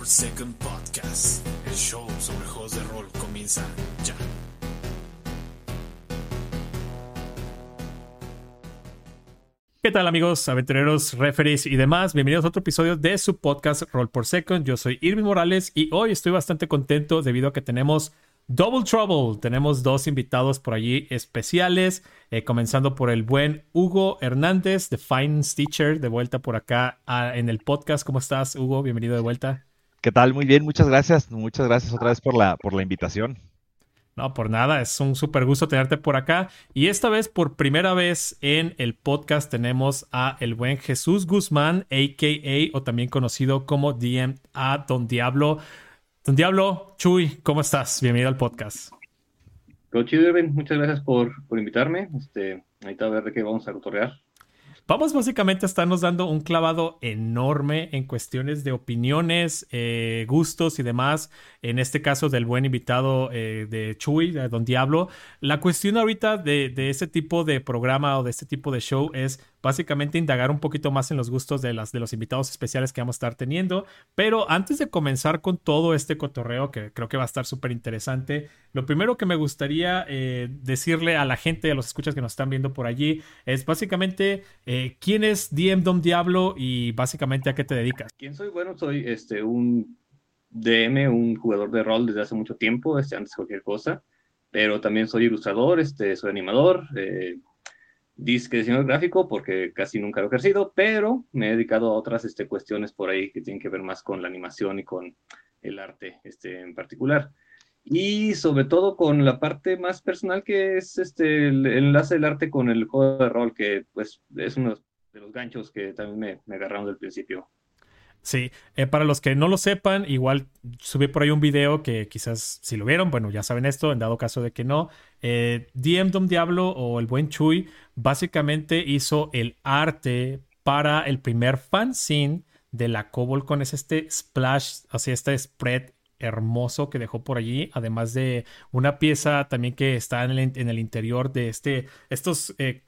por Second Podcast. El show sobre juegos de rol comienza ya. ¿Qué tal amigos, aventureros, referees y demás? Bienvenidos a otro episodio de su podcast Roll por Second. Yo soy Irving Morales y hoy estoy bastante contento debido a que tenemos Double Trouble. Tenemos dos invitados por allí especiales, eh, comenzando por el buen Hugo Hernández, The Fine Teacher, de vuelta por acá ah, en el podcast. ¿Cómo estás, Hugo? Bienvenido de vuelta. ¿Qué tal? Muy bien, muchas gracias. Muchas gracias otra vez por la, por la invitación. No, por nada, es un súper gusto tenerte por acá. Y esta vez, por primera vez en el podcast, tenemos a el buen Jesús Guzmán, a.k.a. o también conocido como DM a Don Diablo. Don Diablo, Chuy, ¿cómo estás? Bienvenido al podcast. Todo chido, Irving. Muchas gracias por, por invitarme. Este, ahorita a ver de qué vamos a cotorrear. Vamos básicamente a estarnos dando un clavado enorme en cuestiones de opiniones, eh, gustos y demás. En este caso del buen invitado eh, de Chuy, de Don Diablo. La cuestión ahorita de, de este tipo de programa o de este tipo de show es básicamente indagar un poquito más en los gustos de, las, de los invitados especiales que vamos a estar teniendo. Pero antes de comenzar con todo este cotorreo, que creo que va a estar súper interesante, lo primero que me gustaría eh, decirle a la gente, a los escuchas que nos están viendo por allí, es básicamente eh, quién es DM Dom Diablo y básicamente a qué te dedicas. ¿Quién soy? Bueno, soy este, un DM, un jugador de rol desde hace mucho tiempo, este, antes de cualquier cosa, pero también soy ilustrador, este, soy animador. Eh, disque diseñador gráfico porque casi nunca lo he ejercido, pero me he dedicado a otras este, cuestiones por ahí que tienen que ver más con la animación y con el arte este, en particular. Y sobre todo con la parte más personal que es este, el, enlace del arte con el juego de rol, que pues es uno de los ganchos que también me, me agarraron del principio. Sí, eh, para los que no lo sepan, igual subí por ahí un video que quizás si lo vieron, bueno, ya saben esto, en dado caso de que no. Eh, DM Dom Diablo o el buen Chuy básicamente hizo el arte para el primer fanzine de la Cobol con este splash, así este spread hermoso que dejó por allí, además de una pieza también que está en el, en el interior de este, estos eh,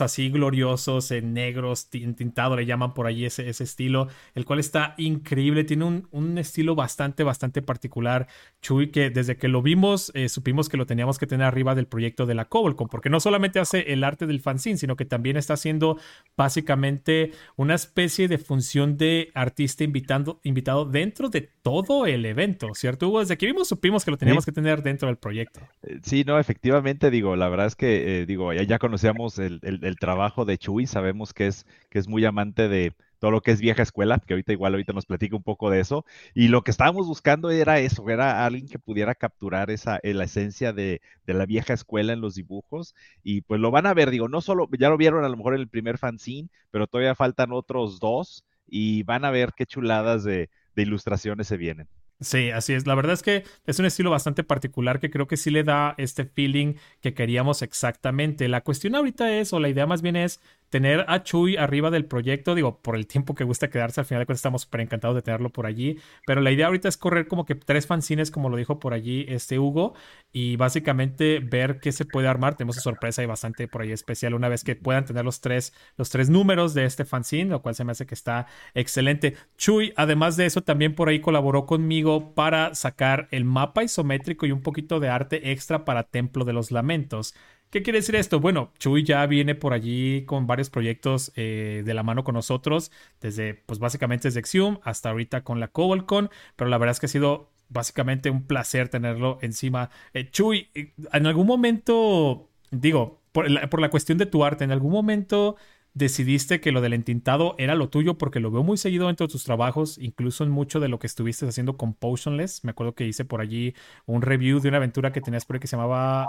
así gloriosos, en negros, tintado, le llaman por allí ese, ese estilo, el cual está increíble, tiene un, un, estilo bastante, bastante particular, Chuy, que desde que lo vimos eh, supimos que lo teníamos que tener arriba del proyecto de la Cobolcon, porque no solamente hace el arte del fanzine, sino que también está haciendo básicamente una especie de función de artista invitando, invitado dentro de todo el evento. ¿Cierto, Hugo? Desde que vimos supimos que lo teníamos que tener dentro del proyecto. Eh, sí, no, efectivamente, digo, la verdad es que, eh, digo, ya, ya conocíamos el, el, trabajo de Chuy, sabemos que es, que es muy amante de todo lo que es vieja escuela, que ahorita igual ahorita nos platica un poco de eso, y lo que estábamos buscando era eso, era alguien que pudiera capturar esa, eh, la esencia de, de, la vieja escuela en los dibujos, y pues lo van a ver, digo, no solo, ya lo vieron a lo mejor en el primer fanzine, pero todavía faltan otros dos, y van a ver qué chuladas de, de ilustraciones se vienen. Sí, así es. La verdad es que es un estilo bastante particular que creo que sí le da este feeling que queríamos exactamente. La cuestión ahorita es, o la idea más bien es, tener a Chuy arriba del proyecto, digo, por el tiempo que gusta quedarse, al final de cuentas estamos súper encantados de tenerlo por allí, pero la idea ahorita es correr como que tres fanzines, como lo dijo por allí este Hugo, y básicamente ver qué se puede armar. Tenemos una sorpresa y bastante por ahí especial una vez que puedan tener los tres, los tres números de este fanzine, lo cual se me hace que está excelente. Chuy, además de eso, también por ahí colaboró conmigo para sacar el mapa isométrico y un poquito de arte extra para Templo de los Lamentos. ¿Qué quiere decir esto? Bueno, Chuy ya viene por allí con varios proyectos eh, de la mano con nosotros, desde, pues básicamente desde Xium hasta ahorita con la Cobolcon, pero la verdad es que ha sido básicamente un placer tenerlo encima. Eh, Chuy, eh, en algún momento, digo, por la, por la cuestión de tu arte, en algún momento decidiste que lo del entintado era lo tuyo porque lo veo muy seguido dentro de tus trabajos, incluso en mucho de lo que estuviste haciendo con Potionless. Me acuerdo que hice por allí un review de una aventura que tenías por ahí que se llamaba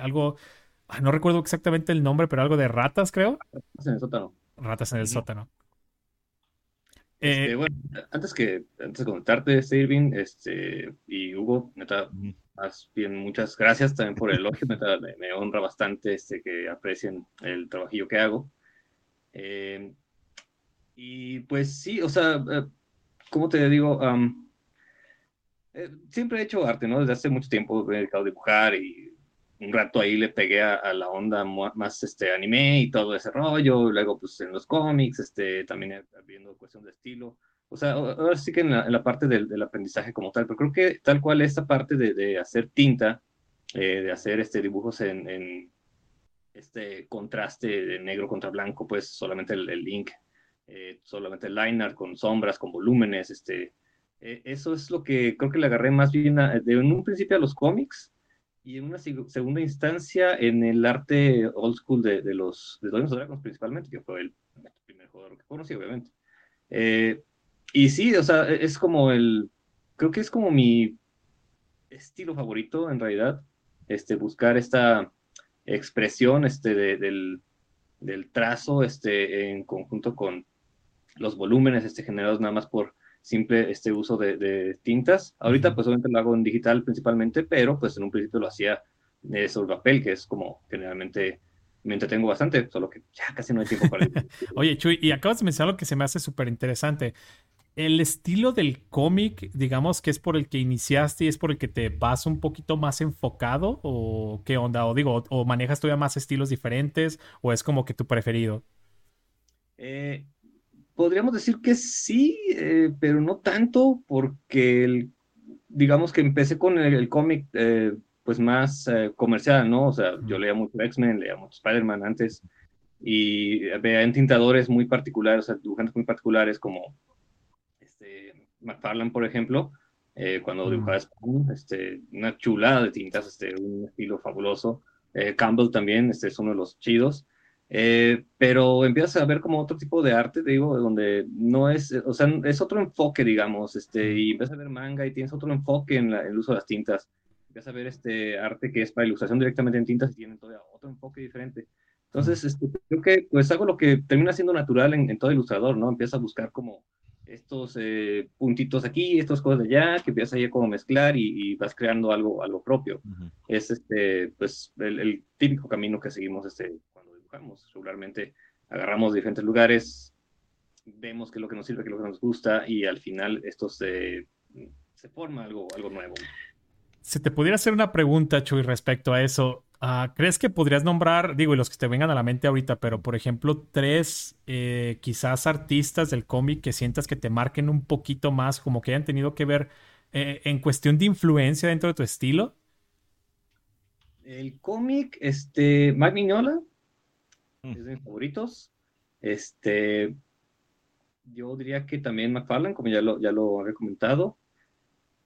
algo no recuerdo exactamente el nombre, pero algo de ratas, creo. Ratas en el sótano. Ratas en el sótano. Este, eh, bueno, antes que antes de comentarte, este Irving, este, y Hugo, neta, más bien muchas gracias también por el elogio, neta, me, honra bastante este, que aprecien el trabajillo que hago. Eh, y pues sí, o sea, eh, ¿cómo te digo? siempre he hecho arte, ¿no? Desde hace mucho tiempo me he dedicado a dibujar y un rato ahí le pegué a, la onda más este, anime y todo ese rollo, luego pues en los cómics, este, también viendo cuestión de estilo, o sea, ahora sí que en la, parte del, del, aprendizaje como tal, pero creo que tal cual esta parte de, de hacer tinta, eh, de hacer este, dibujos en, en, este contraste de negro contra blanco, pues solamente el, el ink, eh, solamente el liner con sombras, con volúmenes, este, eh, eso es lo que creo que le agarré más bien de, en un principio a los cómics y en una segunda instancia en el arte old school de, de los de Dungeons Dragons principalmente, que fue el, primer jugador que conocí, obviamente. y sí, o sea, es como el, creo que es como mi estilo favorito en realidad este, buscar esta expresión este, del, del, trazo este, en conjunto con los volúmenes este, generados nada más por simple este uso de, tintas. Ahorita pues obviamente lo hago en digital principalmente, pero pues en un principio lo hacía sobre papel, que es como generalmente me entretengo bastante, solo que ya casi no hay tiempo para. Oye, Chuy, y acabas de mencionar lo que se me hace súper interesante el estilo del cómic, digamos que es por el que iniciaste y es por el que te vas un poquito más enfocado o qué onda, o digo, o, manejas todavía más estilos diferentes o es como que tu preferido. Eh, podríamos decir que sí, eh, pero no tanto porque digamos que empecé con el, cómic eh, pues más comercial, ¿no? O sea, yo leía mucho X-Men, leía mucho Spider-Man antes y veía entintadores muy particulares, o sea, dibujantes muy particulares como McFarlane, por ejemplo, eh, cuando dibujaba este, una chulada de tintas, este, un estilo fabuloso. Eh, Campbell también este, es uno de los chidos. Eh, pero empiezas a ver como otro tipo de arte, digo, donde no es, o sea, es otro enfoque, digamos, este, y empiezas a ver manga y tienes otro enfoque en, el uso de las tintas. Empiezas a ver este arte que es para ilustración directamente en tintas y tiene todavía otro enfoque diferente. Entonces, este, creo que pues algo lo que termina siendo natural en, en todo ilustrador, ¿no? Empieza a buscar como estos eh, puntitos aquí, estas cosas de allá, que empiezas ahí a como mezclar y, vas creando algo, algo propio. Es este, pues, el, típico camino que seguimos este, dibujamos. Regularmente agarramos diferentes lugares, vemos qué es lo que nos sirve, qué es lo que nos gusta, y al final esto se, se forma algo, algo nuevo. Si te pudiera hacer una pregunta, Chuy, respecto a eso, Ah, ¿Crees que podrías nombrar, digo, y los que te vengan a la mente ahorita, pero por ejemplo, tres eh, quizás artistas del cómic que sientas que te marquen un poquito más, como que hayan tenido que ver eh, en cuestión de influencia dentro de tu estilo? El cómic, este, Mike Mignola. Es de mis favoritos. Este, yo diría que también McFarlane, como ya lo, ya lo había comentado.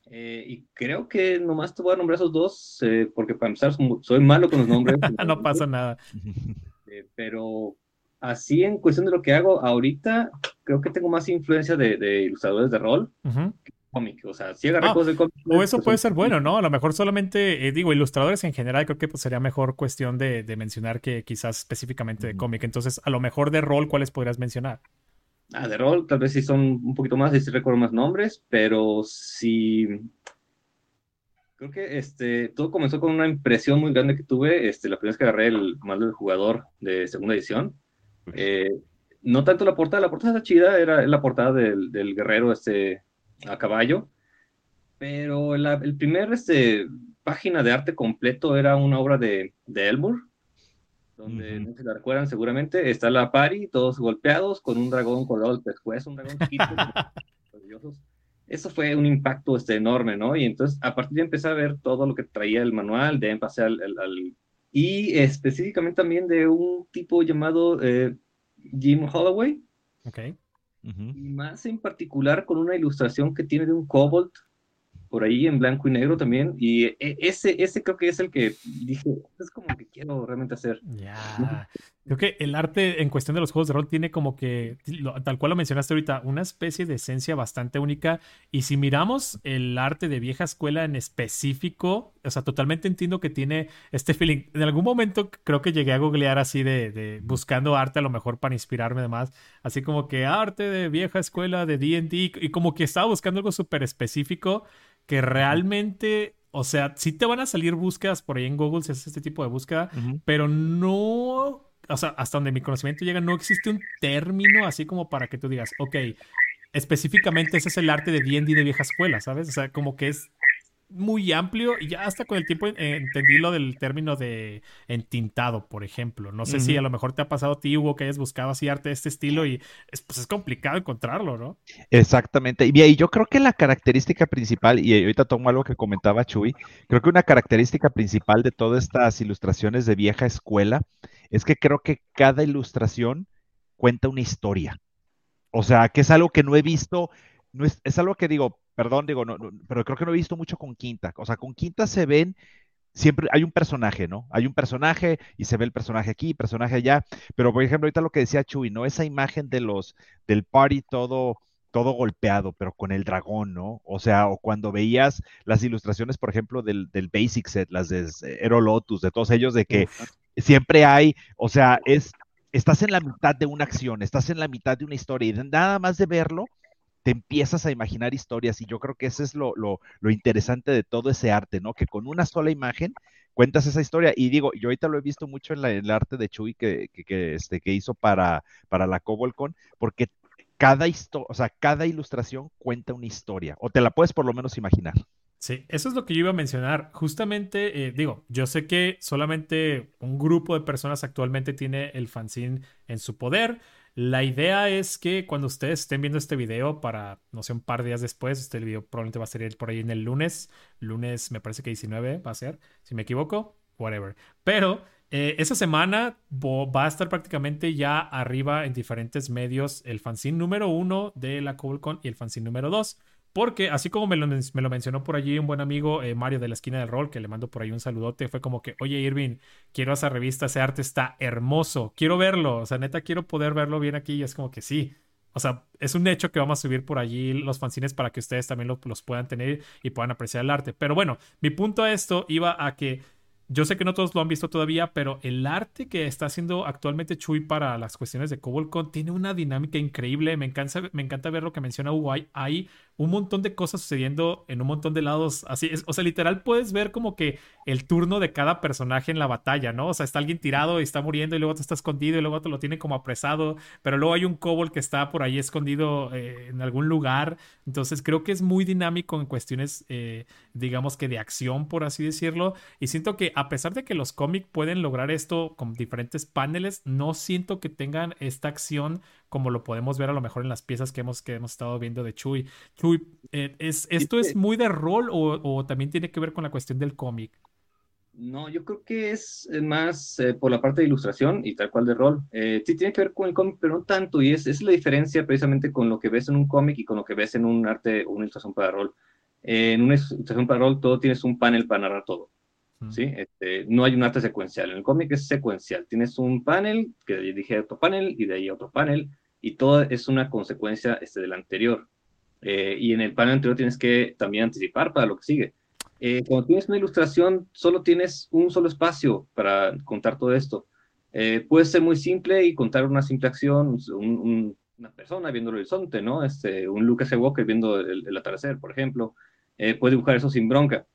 Eh, y creo que nomás te voy a nombrar esos dos, eh, porque para empezar soy malo con los nombres. no pasa nada. Eh, pero así en cuestión de lo que hago ahorita, creo que tengo más influencia de, ilustradores de rol que cómic. O sea, si agarré ah, cosas de cómic. O eso pues, puede ser bueno, ¿no? A lo mejor solamente, digo, ilustradores en general, creo que pues, sería mejor cuestión de, de mencionar que quizás específicamente de cómic. Entonces, a lo mejor de rol, ¿cuáles podrías mencionar? Ah, de rol, tal vez sí son un poquito más, y sí recuerdo más nombres, pero sí. Creo que este, todo comenzó con una impresión muy grande que tuve este, la primera vez que agarré el comando del jugador de segunda edición. Eh, no tanto la portada, la portada está chida, era la portada del, del guerrero este, a caballo, pero la, el primer este, página de arte completo era una obra de, de Elmore, donde no se la recuerdan seguramente, está la pari, todos golpeados, con un dragón colgado del pescuezo, un dragón chiquito, Eso fue un impacto este, enorme, ¿no? Y entonces, a partir de empecé a ver todo lo que traía el manual, de empecé al, al, y específicamente también de un tipo llamado eh, Jim Holloway. Y más en particular con una ilustración que tiene de un kobold por ahí en blanco y negro también. Y e, ese, ese creo que es el que dije, es como que quiero realmente hacer. Ya. Creo que el arte en cuestión de los juegos de rol tiene como que, tal cual lo mencionaste ahorita, una especie de esencia bastante única. Y si miramos el arte de vieja escuela en específico, o sea, totalmente entiendo que tiene este feeling. En algún momento creo que llegué a googlear así de, de buscando arte a lo mejor para inspirarme además. Así como que arte de vieja escuela de D&D y como que estaba buscando algo súper específico que realmente, o sea, sí te van a salir búsquedas por ahí en Google si haces este tipo de búsqueda, pero no, o sea, hasta donde mi conocimiento llega, no existe un término así como para que tú digas, ok, específicamente ese es el arte de D&D de vieja escuela, ¿sabes? O sea, como que es muy amplio y ya hasta con el tiempo entendí lo del término de entintado, por ejemplo. No sé si a lo mejor te ha pasado a ti, Hugo, que hayas buscado así arte de este estilo y es, pues es complicado encontrarlo, ¿no? Exactamente. Y, yo creo que la característica principal, y ahorita tomo algo que comentaba Chuy, creo que una característica principal de todas estas ilustraciones de vieja escuela es que creo que cada ilustración cuenta una historia. O sea, que es algo que no he visto, no es, algo que digo, perdón, digo, no, pero creo que no he visto mucho con Quinta. O sea, con Quinta se ven, siempre hay un personaje, ¿no? Hay un personaje y se ve el personaje aquí, personaje allá. Pero, por ejemplo, ahorita lo que decía Chuy, ¿no? Esa imagen de los, del party todo todo golpeado, pero con el dragón, ¿no? O sea, o cuando veías las ilustraciones, por ejemplo, del, del Basic Set, las de Hero Lotus, de todos ellos, de que siempre hay, o sea, es, estás en la mitad de una acción, estás en la mitad de una historia y nada más de verlo, te empiezas a imaginar historias y yo creo que eso es lo, interesante de todo ese arte, ¿no? Que con una sola imagen cuentas esa historia y digo, yo ahorita lo he visto mucho en, el arte de Chuy que, este, que hizo para, para la Cobolcon, porque cada, o sea, cada ilustración cuenta una historia o te la puedes por lo menos imaginar. Sí, eso es lo que yo iba a mencionar. Justamente, eh, digo, yo sé que solamente un grupo de personas actualmente tiene el fanzine en su poder. La idea es que cuando ustedes estén viendo este video para, no sé, un par de días después, este video probablemente va a ser por ahí en el lunes, lunes me parece que 19 va a ser, si me equivoco, whatever. Pero eh, esa semana va a estar prácticamente ya arriba en diferentes medios el fanzine número uno de la CoolCon y el fanzine número dos. Porque así como me lo, mencionó por allí un buen amigo eh, Mario de la esquina del rol, que le mando por ahí un saludote, fue como que, oye Irving, quiero esa revista, ese arte está hermoso, quiero verlo, o sea, neta quiero poder verlo bien aquí y es como que sí. O sea, es un hecho que vamos a subir por allí los fanzines para que ustedes también los puedan tener y puedan apreciar el arte. Pero bueno, mi punto a esto iba a que yo sé que no todos lo han visto todavía, pero el arte que está haciendo actualmente Chuy para las cuestiones de Cobolcon tiene una dinámica increíble. Me encanta, me encanta ver lo que menciona Hugo. Hay, un montón de cosas sucediendo en un montón de lados. Así es, o sea, literal puedes ver como que el turno de cada personaje en la batalla, ¿no? O sea, está alguien tirado y está muriendo y luego te está escondido y luego te lo tiene como apresado, pero luego hay un Kobold que está por ahí escondido eh, en algún lugar. Entonces creo que es muy dinámico en cuestiones, eh, digamos que de acción, por así decirlo. Y siento que a pesar de que los cómics pueden lograr esto con diferentes paneles, no siento que tengan esta acción como lo podemos ver a lo mejor en las piezas que hemos, que hemos estado viendo de Chuy. Chuy, eh, ¿es, ¿esto es muy de rol o, también tiene que ver con la cuestión del cómic? No, yo creo que es eh, más eh, por la parte de ilustración y tal cual de rol. sí tiene que ver con el cómic, pero no tanto. Y es, es la diferencia precisamente con lo que ves en un cómic y con lo que ves en un arte o una ilustración para rol. en una ilustración para rol, todo tienes un panel para narrar todo. ¿sí? Este, no hay un arte secuencial. En el cómic es secuencial. Tienes un panel, que dije otro panel, y de ahí otro panel, y todo es una consecuencia este, del anterior. Eh, y en el panel anterior tienes que también anticipar para lo que sigue. Eh, cuando tienes una ilustración, solo tienes un solo espacio para contar todo esto. Eh, puede ser muy simple y contar una simple acción, una persona viendo el horizonte, ¿no? Este, un Lucas Walker viendo el, el atardecer, por ejemplo. puede dibujar eso sin bronca.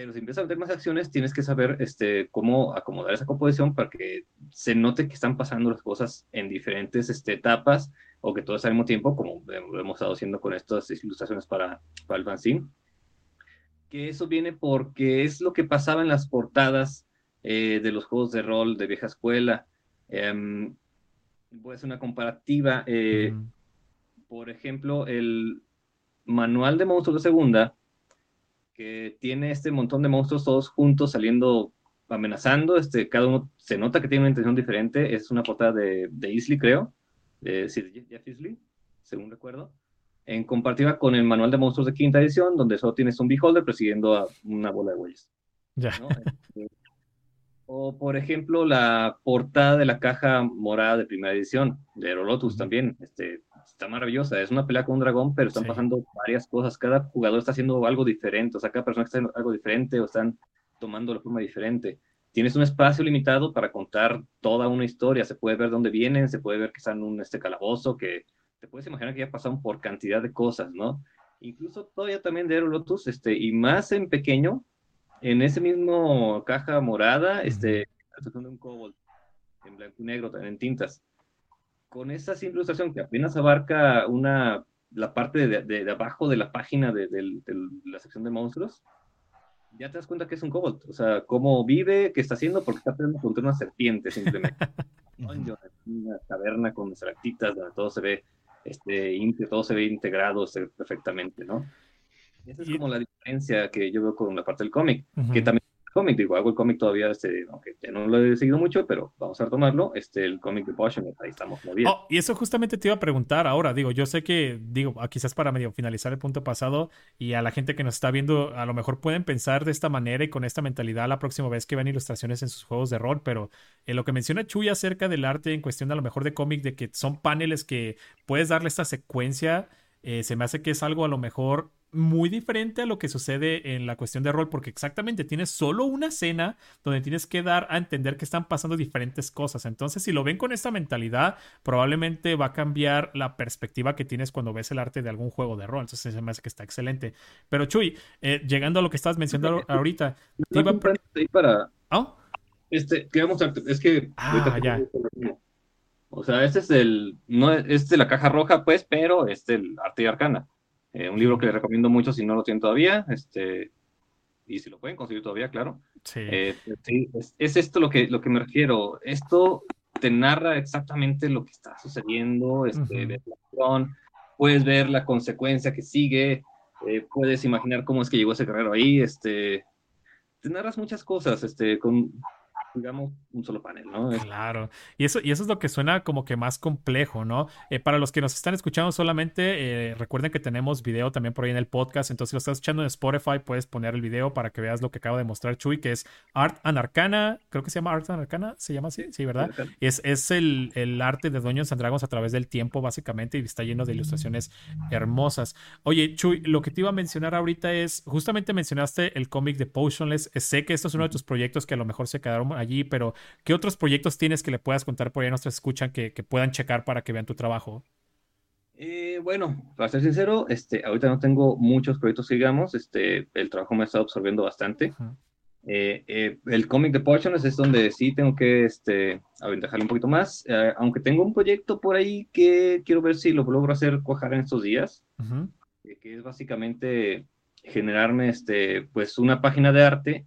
Pero si empiezas a meter más acciones, tienes que saber este, cómo acomodar esa composición para que se note que están pasando las cosas en diferentes este, etapas o que todo está al mismo tiempo, como hemos estado haciendo con estas ilustraciones para, para el fanzine. Que eso viene porque es lo que pasaba en las portadas eh, de los juegos de rol de vieja escuela. Eh, voy a hacer una comparativa. Eh, por ejemplo, el manual de monstruos de segunda que tiene este montón de monstruos todos juntos saliendo, amenazando, este, cada uno se nota que tiene una intención diferente, es una portada de, de Isley, creo, de, Jeff Isley, según recuerdo, en comparativa con el manual de monstruos de quinta edición, donde solo tienes un beholder persiguiendo a una bola de huellas. Ya. Este, o, por ejemplo, la portada de la caja morada de primera edición, de Lotus también, este, está maravillosa. Es una pelea con un dragón, pero están pasando varias cosas. Cada jugador está haciendo algo diferente, o sea, cada persona está haciendo algo diferente o están tomando la forma diferente. Tienes un espacio limitado para contar toda una historia. Se puede ver dónde vienen, se puede ver que están en un este calabozo, que te puedes imaginar que ya pasaron por cantidad de cosas, ¿no? Incluso todavía también de Aero Lotus, este, y más en pequeño, en ese mismo caja morada, este, un kobold en blanco y negro, también en tintas con esa simple ilustración que apenas abarca una la parte de, de- de abajo de la página de, del- la sección de monstruos, ya te das cuenta que es un kobold. O sea, cómo vive, qué está haciendo, porque está peleando contra una serpiente simplemente. Una caverna con estalactitas donde todo se ve, este, todo se ve integrado perfectamente, ¿no? Esa es como la diferencia que yo veo con la parte del cómic, Ujú. que también cómic, digo, hago el cómic todavía, este, aunque ya no lo he seguido mucho, pero vamos a retomarlo, este, el cómic de Potion, ahí estamos muy bien. Oh, y eso justamente te iba a preguntar ahora, digo, yo sé que, digo, ah, quizás para medio finalizar el punto pasado y a la gente que nos está viendo, a lo mejor pueden pensar de esta manera y con esta mentalidad la próxima vez que vean ilustraciones en sus juegos de rol, pero en lo que menciona Chuy acerca del arte en cuestión a lo mejor de cómic, de que son paneles que puedes darle esta secuencia, eh, se me hace que es algo a lo mejor muy diferente a lo que sucede en la cuestión de rol, porque exactamente tienes solo una escena donde tienes que dar a entender que están pasando diferentes cosas. Entonces, si lo ven con esta mentalidad, probablemente va a cambiar la perspectiva que tienes cuando ves el arte de algún juego de rol. Entonces, se me hace que está excelente. Pero, Chuy, eh, llegando a lo que estabas mencionando ahorita, te iba a pre- Ahí para, ¿Oh? este, ¿qué vamos a, es que... Ah, ya. O sea, este es el, no es es de la caja roja, pues, pero es del Arte y Arcana. Eh, un libro que les recomiendo mucho si no lo tienen todavía, este, y si lo pueden conseguir todavía, claro. Sí. Eh, sí, es, es esto lo que, lo que me refiero. Esto te narra exactamente lo que está sucediendo, este, ves la acción, puedes ver la consecuencia que sigue, eh, puedes imaginar cómo es que llegó ese guerrero ahí, este, te narras muchas cosas, este, con, digamos, un solo panel, ¿no? Claro, y eso, y eso es lo que suena como que más complejo, ¿no? Eh, para los que nos están escuchando solamente, eh, recuerden que tenemos video también por ahí en el podcast, entonces si lo estás escuchando en Spotify, puedes poner el video para que veas lo que acaba de mostrar Chuy, que es Art and Arcana, creo que se llama Art and Arcana, ¿se llama así? Sí, ¿verdad? Es, es el, el arte de Dungeons and Dragons a través del tiempo, básicamente, y está lleno de ilustraciones hermosas. Oye, Chuy, lo que te iba a mencionar ahorita es, justamente mencionaste el cómic de Potionless. Sé que esto es uno de tus proyectos que a lo mejor se quedaron allí, pero ¿qué otros proyectos tienes que le puedas contar por ahí a nuestros escuchan que, que puedan checar para que vean tu trabajo? Eh, bueno, para ser sincero, este, ahorita no tengo muchos proyectos que digamos, este, el trabajo me ha estado absorbiendo bastante. Eh, eh, el cómic de Potions es donde sí tengo que este, aventajarle un poquito más, eh, aunque tengo un proyecto por ahí que quiero ver si lo logro hacer cuajar en estos días, eh, que es básicamente generarme este, pues una página de arte,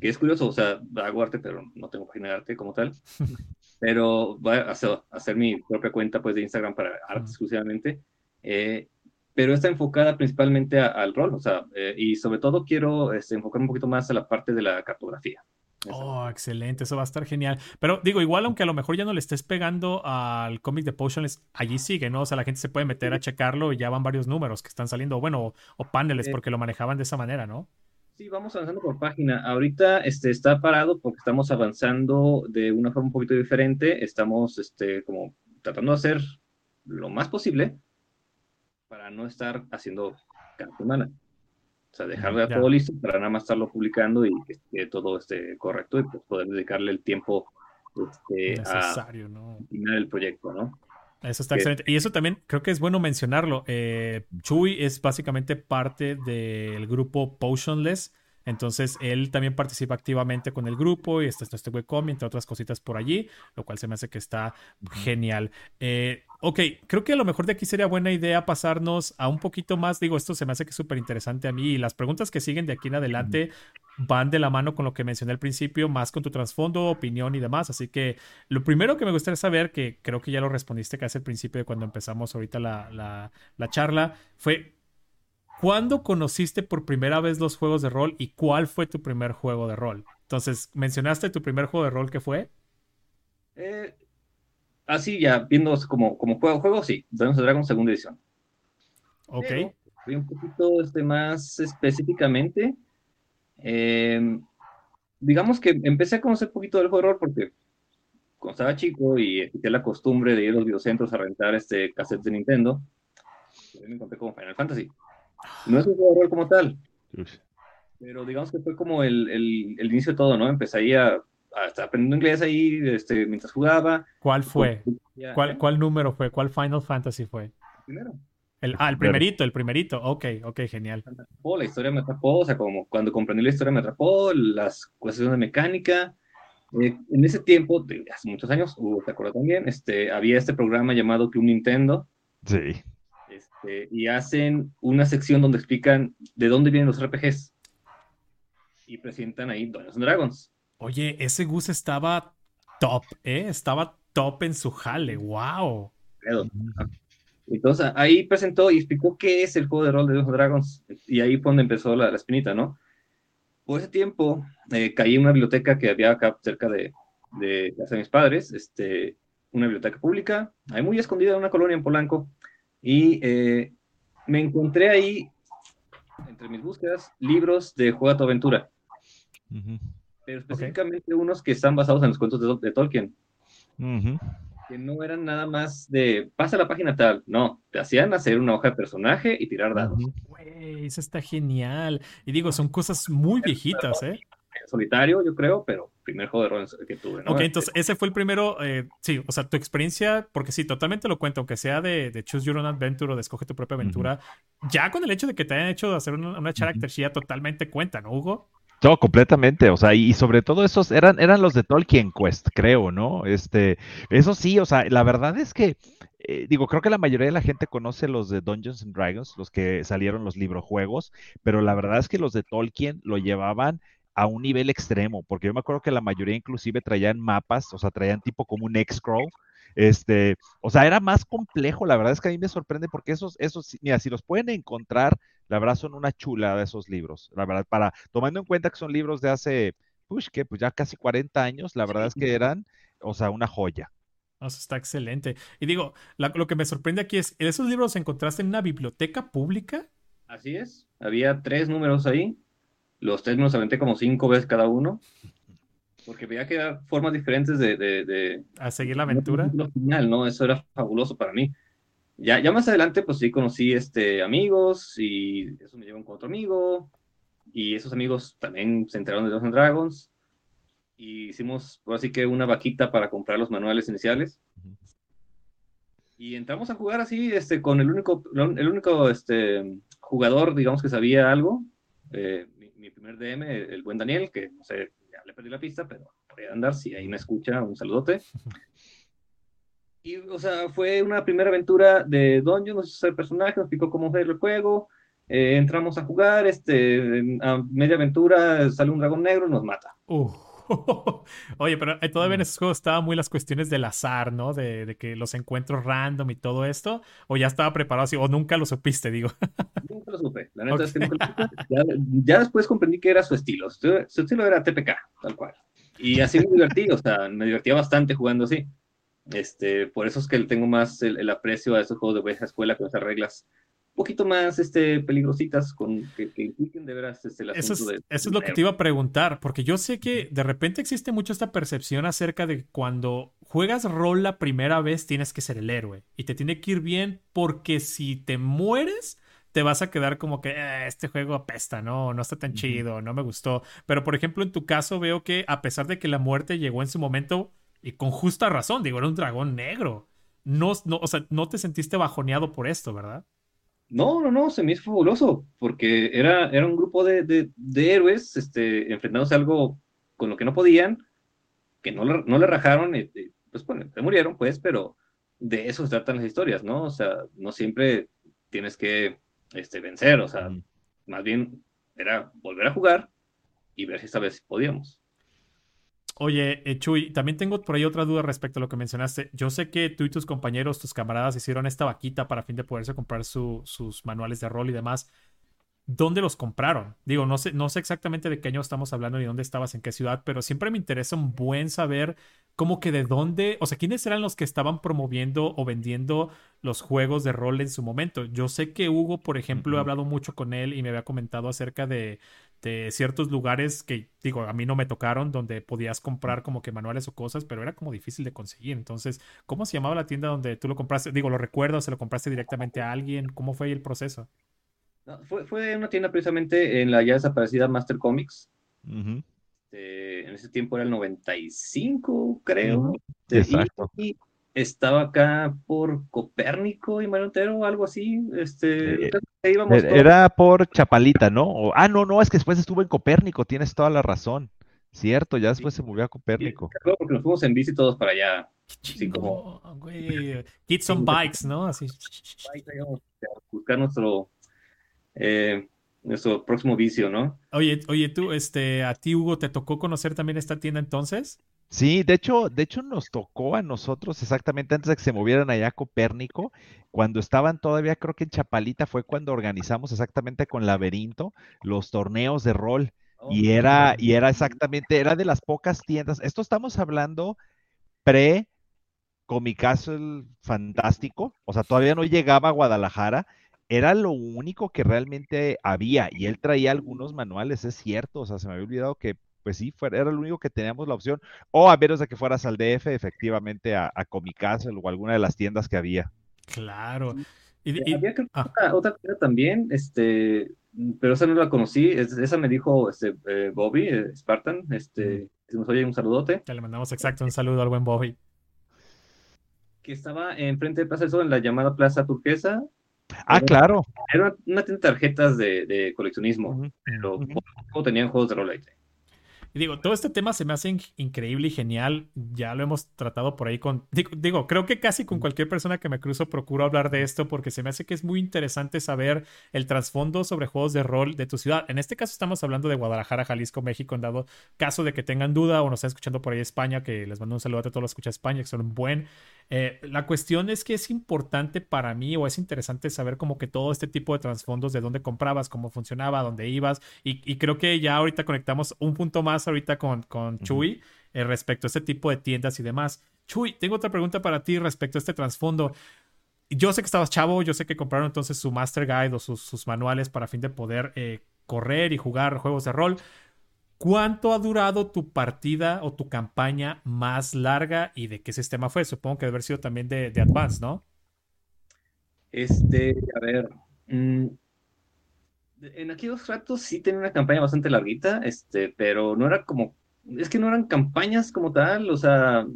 que es curioso, o sea, hago arte, pero no tengo página de arte como tal, pero voy a hacer, hacer mi propia cuenta pues de Instagram para arte Ujú. exclusivamente, eh, pero está enfocada principalmente a- al rol, o sea, eh, y sobre todo quiero este, enfocar un poquito más a la parte de la cartografía. Oh, excelente, eso va a estar genial. Pero digo, igual aunque a lo mejor ya no le estés pegando al cómic de Potionless, allí sigue, ¿no? O sea, la gente se puede meter a checarlo y ya van varios números que están saliendo, bueno, o, o paneles porque lo manejaban de esa manera, ¿no? Sí, vamos avanzando por página. Ahorita este, está parado porque estamos avanzando de una forma un poquito diferente. Estamos este, como tratando de hacer lo más posible para no estar haciendo cada semana. O sea, dejar Ya. de todo listo para nada más estarlo publicando y que, que todo esté correcto y pues, poder dedicarle el tiempo este, a ¿no? terminar el proyecto, ¿no? Eso está que- excelente. Y eso también creo que es bueno mencionarlo. Eh, Chuy es básicamente parte del grupo Potionless. Entonces él también participa activamente con el grupo y está en este webcomic, entre otras cositas por allí, lo cual se me hace que está genial. Eh, ok, creo que a lo mejor de aquí sería buena idea pasarnos a un poquito más. Digo, esto se me hace que es súper interesante a mí y las preguntas que siguen de aquí en adelante van de la mano con lo que mencioné al principio, más con tu trasfondo, opinión y demás. Así que lo primero que me gustaría saber, que creo que ya lo respondiste casi al principio de cuando empezamos ahorita la, la, la charla, fue ¿cuándo conociste por primera vez los juegos de rol y cuál fue tu primer juego de rol? Entonces, ¿mencionaste tu primer juego de rol que fue? Eh, así ya, viendo como, como juego, juego, sí, Dungeons Dragons segunda edición. Ok. Pero, fui un poquito este, más específicamente. eh, digamos que empecé a conocer un poquito del horror porque cuando estaba chico y quité la costumbre de ir a los videocentros a rentar este, cassettes de Nintendo, yo me encontré con Final Fantasy. No es un juego de rol como tal, Uf. pero digamos que fue como el, el, el inicio de todo, ¿no? Empecé ahí a, a estar aprendiendo inglés ahí este, mientras jugaba. ¿Cuál fue? Ya, ¿Cuál. ¿Cuál número fue? ¿Cuál Final Fantasy fue? Primero. El, ah, el primerito, el primerito. Ok, ok, genial. la historia me atrapó, o sea, como cuando comprendí la historia me atrapó, las cuestiones de mecánica. Eh, en ese tiempo, de hace muchos años, Hugo, te acuerdas también, este, había este programa llamado Club Nintendo, Sí. este, y hacen una sección donde explican de dónde vienen los RPGs. Y presentan ahí Dungeons and Dragons. Oye, ese Gus estaba top, ¿eh? Estaba top en su jale, wow. Entonces ahí presentó y explicó qué es el juego de rol de Dungeons Dragons y ahí fue donde empezó la, la espinita, ¿no? Por ese tiempo eh, caí en una biblioteca que había acá cerca de, de casa de mis padres, este, una biblioteca pública, ahí muy escondida en una colonia en Polanco, y eh, me encontré ahí, entre mis búsquedas, libros de juego de aventura. Pero específicamente unos que están basados en los cuentos de, de Tolkien. Que no eran nada más de pasa la página tal, no, te hacían hacer una hoja de personaje y tirar dados. Güey, eso está genial. Y digo, son cosas muy viejitas, ¿eh? solitario, yo creo, pero primer juego de rol que tuve. ¿no? Ok, entonces ese fue el primero, eh, sí, o sea, tu experiencia, porque sí, totalmente lo cuento, aunque sea de, de Choose Your Own Adventure o de Escoge tu propia aventura, ya con el hecho de que te hayan hecho hacer una, una character sheet totalmente cuenta, ¿no, Hugo? No, completamente, o sea, y, sobre todo esos eran, eran los de Tolkien Quest, creo, ¿no? Este, eso sí, o sea, la verdad es que, eh, digo, creo que la mayoría de la gente conoce los de Dungeons and Dragons, los que salieron los librojuegos, pero la verdad es que los de Tolkien lo llevaban a un nivel extremo, porque yo me acuerdo que la mayoría inclusive traían mapas, o sea, traían tipo como un X-Scroll, este, o sea, era más complejo, la verdad es que a mí me sorprende porque esos, esos, mira, si los pueden encontrar, la verdad son una chula de esos libros, la verdad, para, tomando en cuenta que son libros de hace, pues, que pues ya casi 40 años, la verdad es que eran, o sea, una joya. Eso está excelente. Y digo, lo que me sorprende aquí es, ¿esos libros los encontraste en una biblioteca pública? Así es, había tres números ahí, los tres me los aventé como cinco veces cada uno. Porque veía que había formas diferentes de, de, A seguir la aventura. Final, ¿no? Eso era fabuloso para mí. Ya, ya más adelante, pues sí, conocí este, amigos y eso me llevó con otro amigo. Y esos amigos también se enteraron de Dungeons Dragons. Y hicimos, por así que, una vaquita para comprar los manuales iniciales. Y entramos a jugar así, este, con el único, el único este, jugador, digamos, que sabía algo. Eh, mi primer DM, el buen Daniel, que no sé, le perdí la pista, pero podría andar, si ahí me escucha, un saludote. Y, o sea, fue una primera aventura de Dungeon, nos hizo ser personaje, nos explicó cómo hacer el juego, eh, entramos a jugar, este, a media aventura sale un dragón negro y nos mata. Uh. Oye, pero eh, todavía en esos juegos estaba muy las cuestiones del azar, ¿no? De, que los encuentros random y todo esto. O ya estaba preparado así, o nunca lo supiste, digo. nunca lo supe. La neta es que nunca lo supe. Ya, después comprendí que era su estilo. Su, estilo era TPK, tal cual. Y así me divertí, o sea, me divertía bastante jugando así. Este, por eso es que tengo más el, aprecio a esos juegos de vieja escuela con esas reglas poquito más este, peligrositas con, que, impliquen de veras este, el eso es, de, Eso es lo que te iba a preguntar, porque yo sé que de repente existe mucho esta percepción acerca de cuando juegas rol la primera vez tienes que ser el héroe y te tiene que ir bien porque si te mueres te vas a quedar como que eh, este juego apesta, ¿no? No está tan chido, no me gustó. Pero por ejemplo, en tu caso veo que a pesar de que la muerte llegó en su momento y con justa razón, digo, era un dragón negro. No, no, o sea, no te sentiste bajoneado por esto, ¿verdad? No, no, no, se me hizo fabuloso, porque era, era un grupo de, de, héroes este, enfrentándose a algo con lo que no podían, que no, no le rajaron, y, pues bueno, se murieron, pues, pero de eso se tratan las historias, ¿no? O sea, no siempre tienes que este, vencer, o sea, más bien era volver a jugar y ver si esta vez podíamos. Oye, eh, Chuy, también tengo por ahí otra duda respecto a lo que mencionaste. Yo sé que tú y tus compañeros, tus camaradas hicieron esta vaquita para fin de poderse comprar sus manuales de rol y demás. ¿Dónde los compraron? Digo, no sé, no sé exactamente de qué año estamos hablando ni dónde estabas, en qué ciudad, pero siempre me interesa un buen saber cómo que de dónde, o sea, quiénes eran los que estaban promoviendo o vendiendo los juegos de rol en su momento. Yo sé que Hugo, por ejemplo, he hablado mucho con él y me había comentado acerca de, de ciertos lugares que, digo, a mí no me tocaron, donde podías comprar como que manuales o cosas, pero era como difícil de conseguir. Entonces, ¿cómo se llamaba la tienda donde tú lo compraste? Digo, ¿lo recuerdo? ¿Se lo compraste directamente a alguien? ¿Cómo fue el proceso? fue, fue una tienda precisamente en la ya desaparecida Master Comics. Este, en ese tiempo era el 95, creo. Exacto. Y, estaba acá por Copérnico y Mario algo así. Este, eh, era por Chapalita, ¿no? ah, no, no, es que después estuvo en Copérnico, tienes toda la razón. Cierto, ya después se movió a Copérnico. Sí, porque nos fuimos en bici todos para allá. Qué Sí, como- güey. Kids on bikes, ¿no? Así. Buscar nuestro, eh, nuestro próximo vicio, ¿no? Oye, oye, tú, este, a ti, Hugo, ¿te tocó conocer también esta tienda entonces? Sí, de hecho, de hecho nos tocó a nosotros exactamente antes de que se movieran allá a Copérnico, cuando estaban todavía, creo que en Chapalita fue cuando organizamos exactamente con Laberinto los torneos de rol. Y era, y era exactamente, era de las pocas tiendas. Esto estamos hablando pre Comic Castle Fantástico, o sea, todavía no llegaba a Guadalajara. Era lo único que realmente había. Y él traía algunos manuales, es cierto. O sea, se me había olvidado que, pues sí, fuera, era lo único que teníamos la opción. O a menos de que fueras al DF, efectivamente, a, a Comic Castle o alguna de las tiendas que había. Claro. Y, y- Había creo que ah. otra, otra tienda también, este, pero esa no la conocí, es- esa me dijo este, eh, Bobby, eh, Spartan, este, si nos oye un saludote, ya le mandamos exacto un saludo al buen Bobby. que estaba enfrente de Plaza del Sol en la llamada Plaza Turquesa, Ah, claro. era una, una tienda de tarjetas de, de coleccionismo, pero poco tenían juegos de rol ahí. Y digo, todo este tema se me hace in- increíble y genial. Ya lo hemos tratado por ahí con. Digo, digo, creo que casi con cualquier persona que me cruzo procuro hablar de esto porque se me hace que es muy interesante saber el trasfondo sobre juegos de rol de tu ciudad. En este caso estamos hablando de Guadalajara, Jalisco, México, en dado caso de que tengan duda o nos están escuchando por ahí España, que les mando un saludo a todos los que escuchan España, que son un buen. Eh, la cuestión es que es importante para mí o es interesante saber como que todo este tipo de trasfondos de dónde comprabas, cómo funcionaba, dónde ibas. Y, y creo que ya ahorita conectamos un punto más ahorita con, con. Chuy eh, respecto a este tipo de tiendas y demás. Chuy, tengo otra pregunta para ti respecto a este trasfondo. Yo sé que estabas chavo, yo sé que compraron entonces su Master Guide o sus, sus manuales para fin de poder eh, correr y jugar juegos de rol. ¿Cuánto ha durado tu partida o tu campaña más larga y de qué sistema fue? Supongo que debe haber sido también de, de Advance, ¿no? Este, a ver, mm, en aquellos ratos sí tenía una campaña bastante larguita, este, pero no era como, es que no eran campañas como tal, o sea,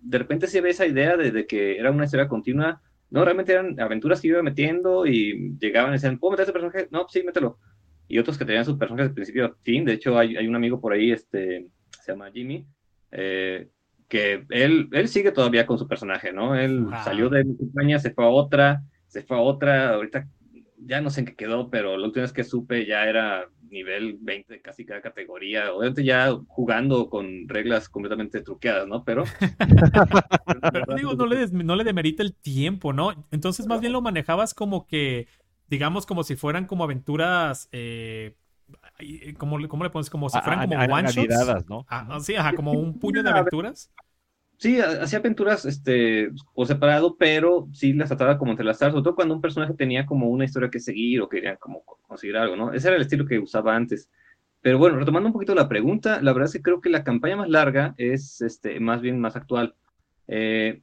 de repente sí había esa idea de, de que era una historia continua, no, realmente eran aventuras que yo iba metiendo y llegaban y decían, ¿puedo meter ese personaje? No, sí, mételo. Y otros que tenían sus personajes de principio a fin, de hecho hay, hay un amigo por ahí, este, se llama Jimmy, eh, que él, él sigue todavía con su personaje, ¿no? Él Wow. salió de mi campaña, se fue a otra, se fue a otra, ahorita ya no sé en qué quedó, pero la última vez que supe ya era nivel 20 casi cada categoría, obviamente ya jugando con reglas completamente truqueadas, ¿no? Pero... Pero digo, no le, des- no le demerita el tiempo, ¿no? Entonces más bien lo manejabas como que, digamos, como si fueran como aventuras, eh, ¿cómo, le- cómo le pones? Como si A- fueran a- como a- one shots. anidadas, ¿no? Ah, sí, ajá, como un puño de aventuras. Sí, ha- hacía aventuras este, por separado, pero sí las trataba como entrelazar, sobre todo cuando un personaje tenía como una historia que seguir o querían como conseguir algo, ¿no? Ese era el estilo que usaba antes. Pero bueno, retomando un poquito la pregunta, la verdad es que creo que la campaña más larga es este, más bien más actual. Eh,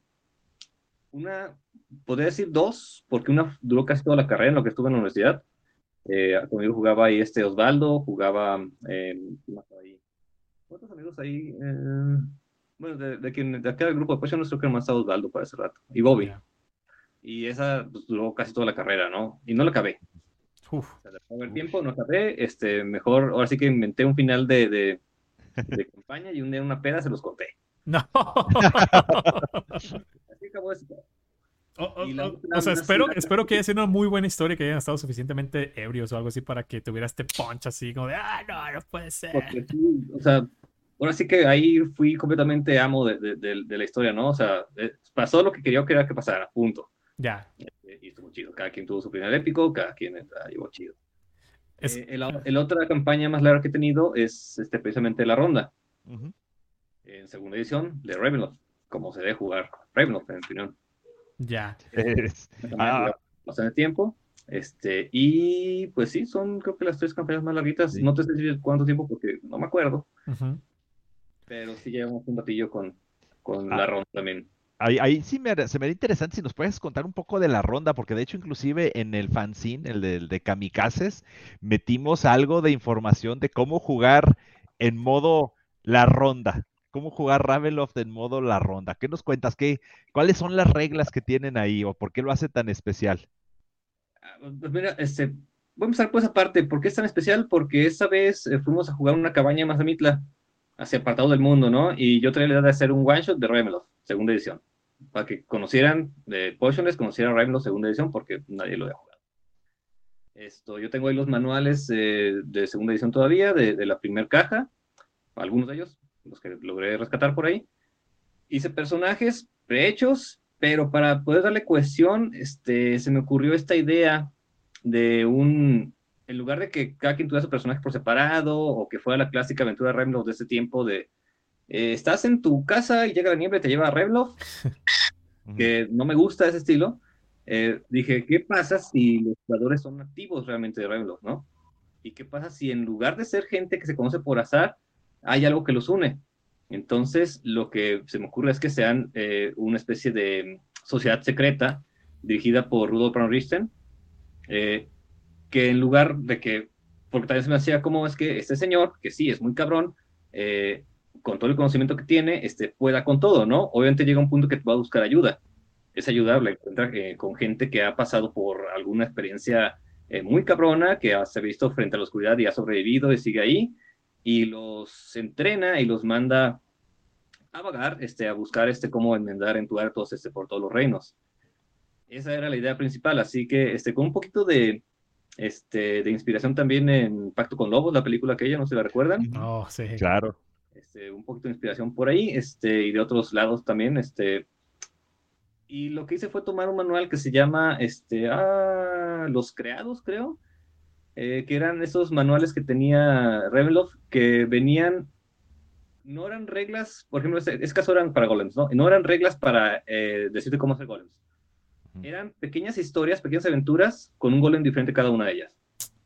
una, podría decir dos, porque una duró casi toda la carrera en lo que estuve en la universidad. Eh, conmigo jugaba ahí este Osvaldo, jugaba... Eh. ¿Cuántos amigos ahí? Eh, bueno, de, de, quien, de acá del grupo de no creo que más estaba Osvaldo para ese rato. Y Bobby. Ya. Y esa pues, duró casi toda la carrera, ¿no? Y no la acabé. Uf. O sea, haber tiempo, no acabé. Este, mejor, ahora sí que inventé un final de, de, de campaña y un día una peda se los conté. No. Así acabó eso. O, o- Y la o- sea, espero, espero que haya sido una muy buena historia, que hayan estado suficientemente ebrios o algo así para que tuviera este punch así como de, ah, no, no puede ser. Porque o sea, ahora sí que ahí fui completamente amo de, de, de, de la historia, ¿no? O sea, eh, pasó lo que quería que era que pasara, punto. Ya. Eh, Y estuvo chido. Cada quien tuvo su final épico, cada quien eh, la llevó chido. Es- Eh, el, el otra campaña más larga que he tenido es este, precisamente la ronda, Ujú. en segunda edición de Ravenloft, como se debe jugar Ravenloft, en mi opinión. Ya. Es- Ah. bastante tiempo. Este, y pues sí, son creo que las tres campañas más larguitas. Sí. No te sé decir cuánto tiempo porque no me acuerdo, Ujú. Pero sí llevamos un batillo con, con Ah. la ronda también. Ahí, ahí sí me, se me haría interesante si nos puedes contar un poco de la ronda, porque de hecho inclusive en el fanzine, el de, de Kamikazes, metimos algo de información de cómo jugar en modo la ronda, cómo jugar Ravenloft en modo la ronda. ¿Qué nos cuentas? ¿Qué, ¿Cuáles son las reglas que tienen ahí o por qué lo hace tan especial? Ah, Pues mira, este, voy a empezar por esa parte. ¿Por qué es tan especial? Porque esta vez eh, fuimos a jugar una cabaña en Mazamitla. Así apartado del mundo, ¿no? Y yo traía la idea de hacer un one shot de Ravenloft, segunda edición, para que conocieran de Potionless, conocieran Ravenloft segunda edición, porque nadie lo había jugado. Esto, yo tengo ahí los manuales eh, de segunda edición todavía, de, de la primera caja, algunos de ellos, los que logré rescatar por ahí. Hice personajes prehechos, pero para poder darle cohesión, este, se me ocurrió esta idea de un, en lugar de que cada quien tuviera su personaje por separado, o que fuera la clásica aventura de Ravenloft de ese tiempo de, eh, estás en tu casa y llega la nieve y te lleva a Ravenloft, que no me gusta ese estilo, eh, dije, ¿qué pasa si los jugadores son nativos realmente de Ravenloft, no? ¿Y qué pasa si en lugar de ser gente que se conoce por azar, hay algo que los une? Entonces, lo que se me ocurre es que sean eh, una especie de sociedad secreta dirigida por Rudolf von Richten, eh, que en lugar de que, porque también se me hacía como es que este señor, que sí es muy cabrón, eh, con todo el conocimiento que tiene, este, pueda con todo, ¿no? Obviamente llega un punto que va a buscar ayuda. Es ayudable, encuentra eh, con gente que ha pasado por alguna experiencia eh, muy cabrona, que ha, se ha visto frente a la oscuridad y ha sobrevivido y sigue ahí, y los entrena y los manda a vagar, este, a buscar este, cómo enmendar en tuertos este, por todos los reinos. Esa era la idea principal, así que este, con un poquito de, este, de inspiración también en Pacto con Lobos, la película aquella, no se la recuerdan. Oh, sí. Claro. Este, un poquito de inspiración por ahí, este, y de otros lados también, este. Y lo que hice fue tomar un manual que se llama, este, ah, Los Creados, creo, eh, que eran esos manuales que tenía Ravenloft, que venían, no eran reglas, por ejemplo, este, este caso eran para golems, ¿no? No eran reglas para eh, decirte cómo hacer golems. Eran pequeñas historias, pequeñas aventuras con un golem diferente cada una de ellas.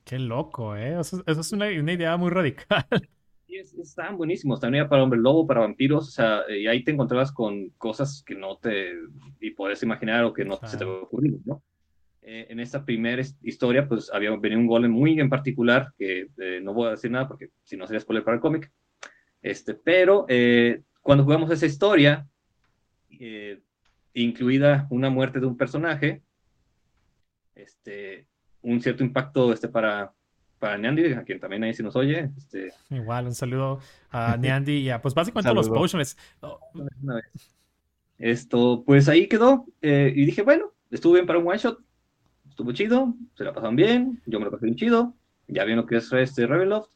Qué loco, ¿eh? Eso, eso es una, una, idea muy radical. Y es, estaban buenísimos. También para hombre lobo, para vampiros. O sea, y ahí te encontrabas con cosas que no te y puedes imaginar o que no claro. se te va a ocurrir, ¿no? Eh, en esta primera historia, pues había venido un golem muy en particular, que eh, no voy a decir nada porque si no sería spoiler para el cómic. Este, pero eh, cuando jugamos esa historia, eh, incluida una muerte de un personaje, este, un cierto impacto este, para, para Neandy, a quien también ahí se nos oye. Este... Igual, un saludo a Neandy y a, pues básicamente a los potions. Oh. Esto, pues ahí quedó. Eh, y dije, bueno, estuvo bien para un one shot. Estuvo chido, se la pasaron bien, yo me lo pasé bien chido. Ya vi lo que es este Ravenloft.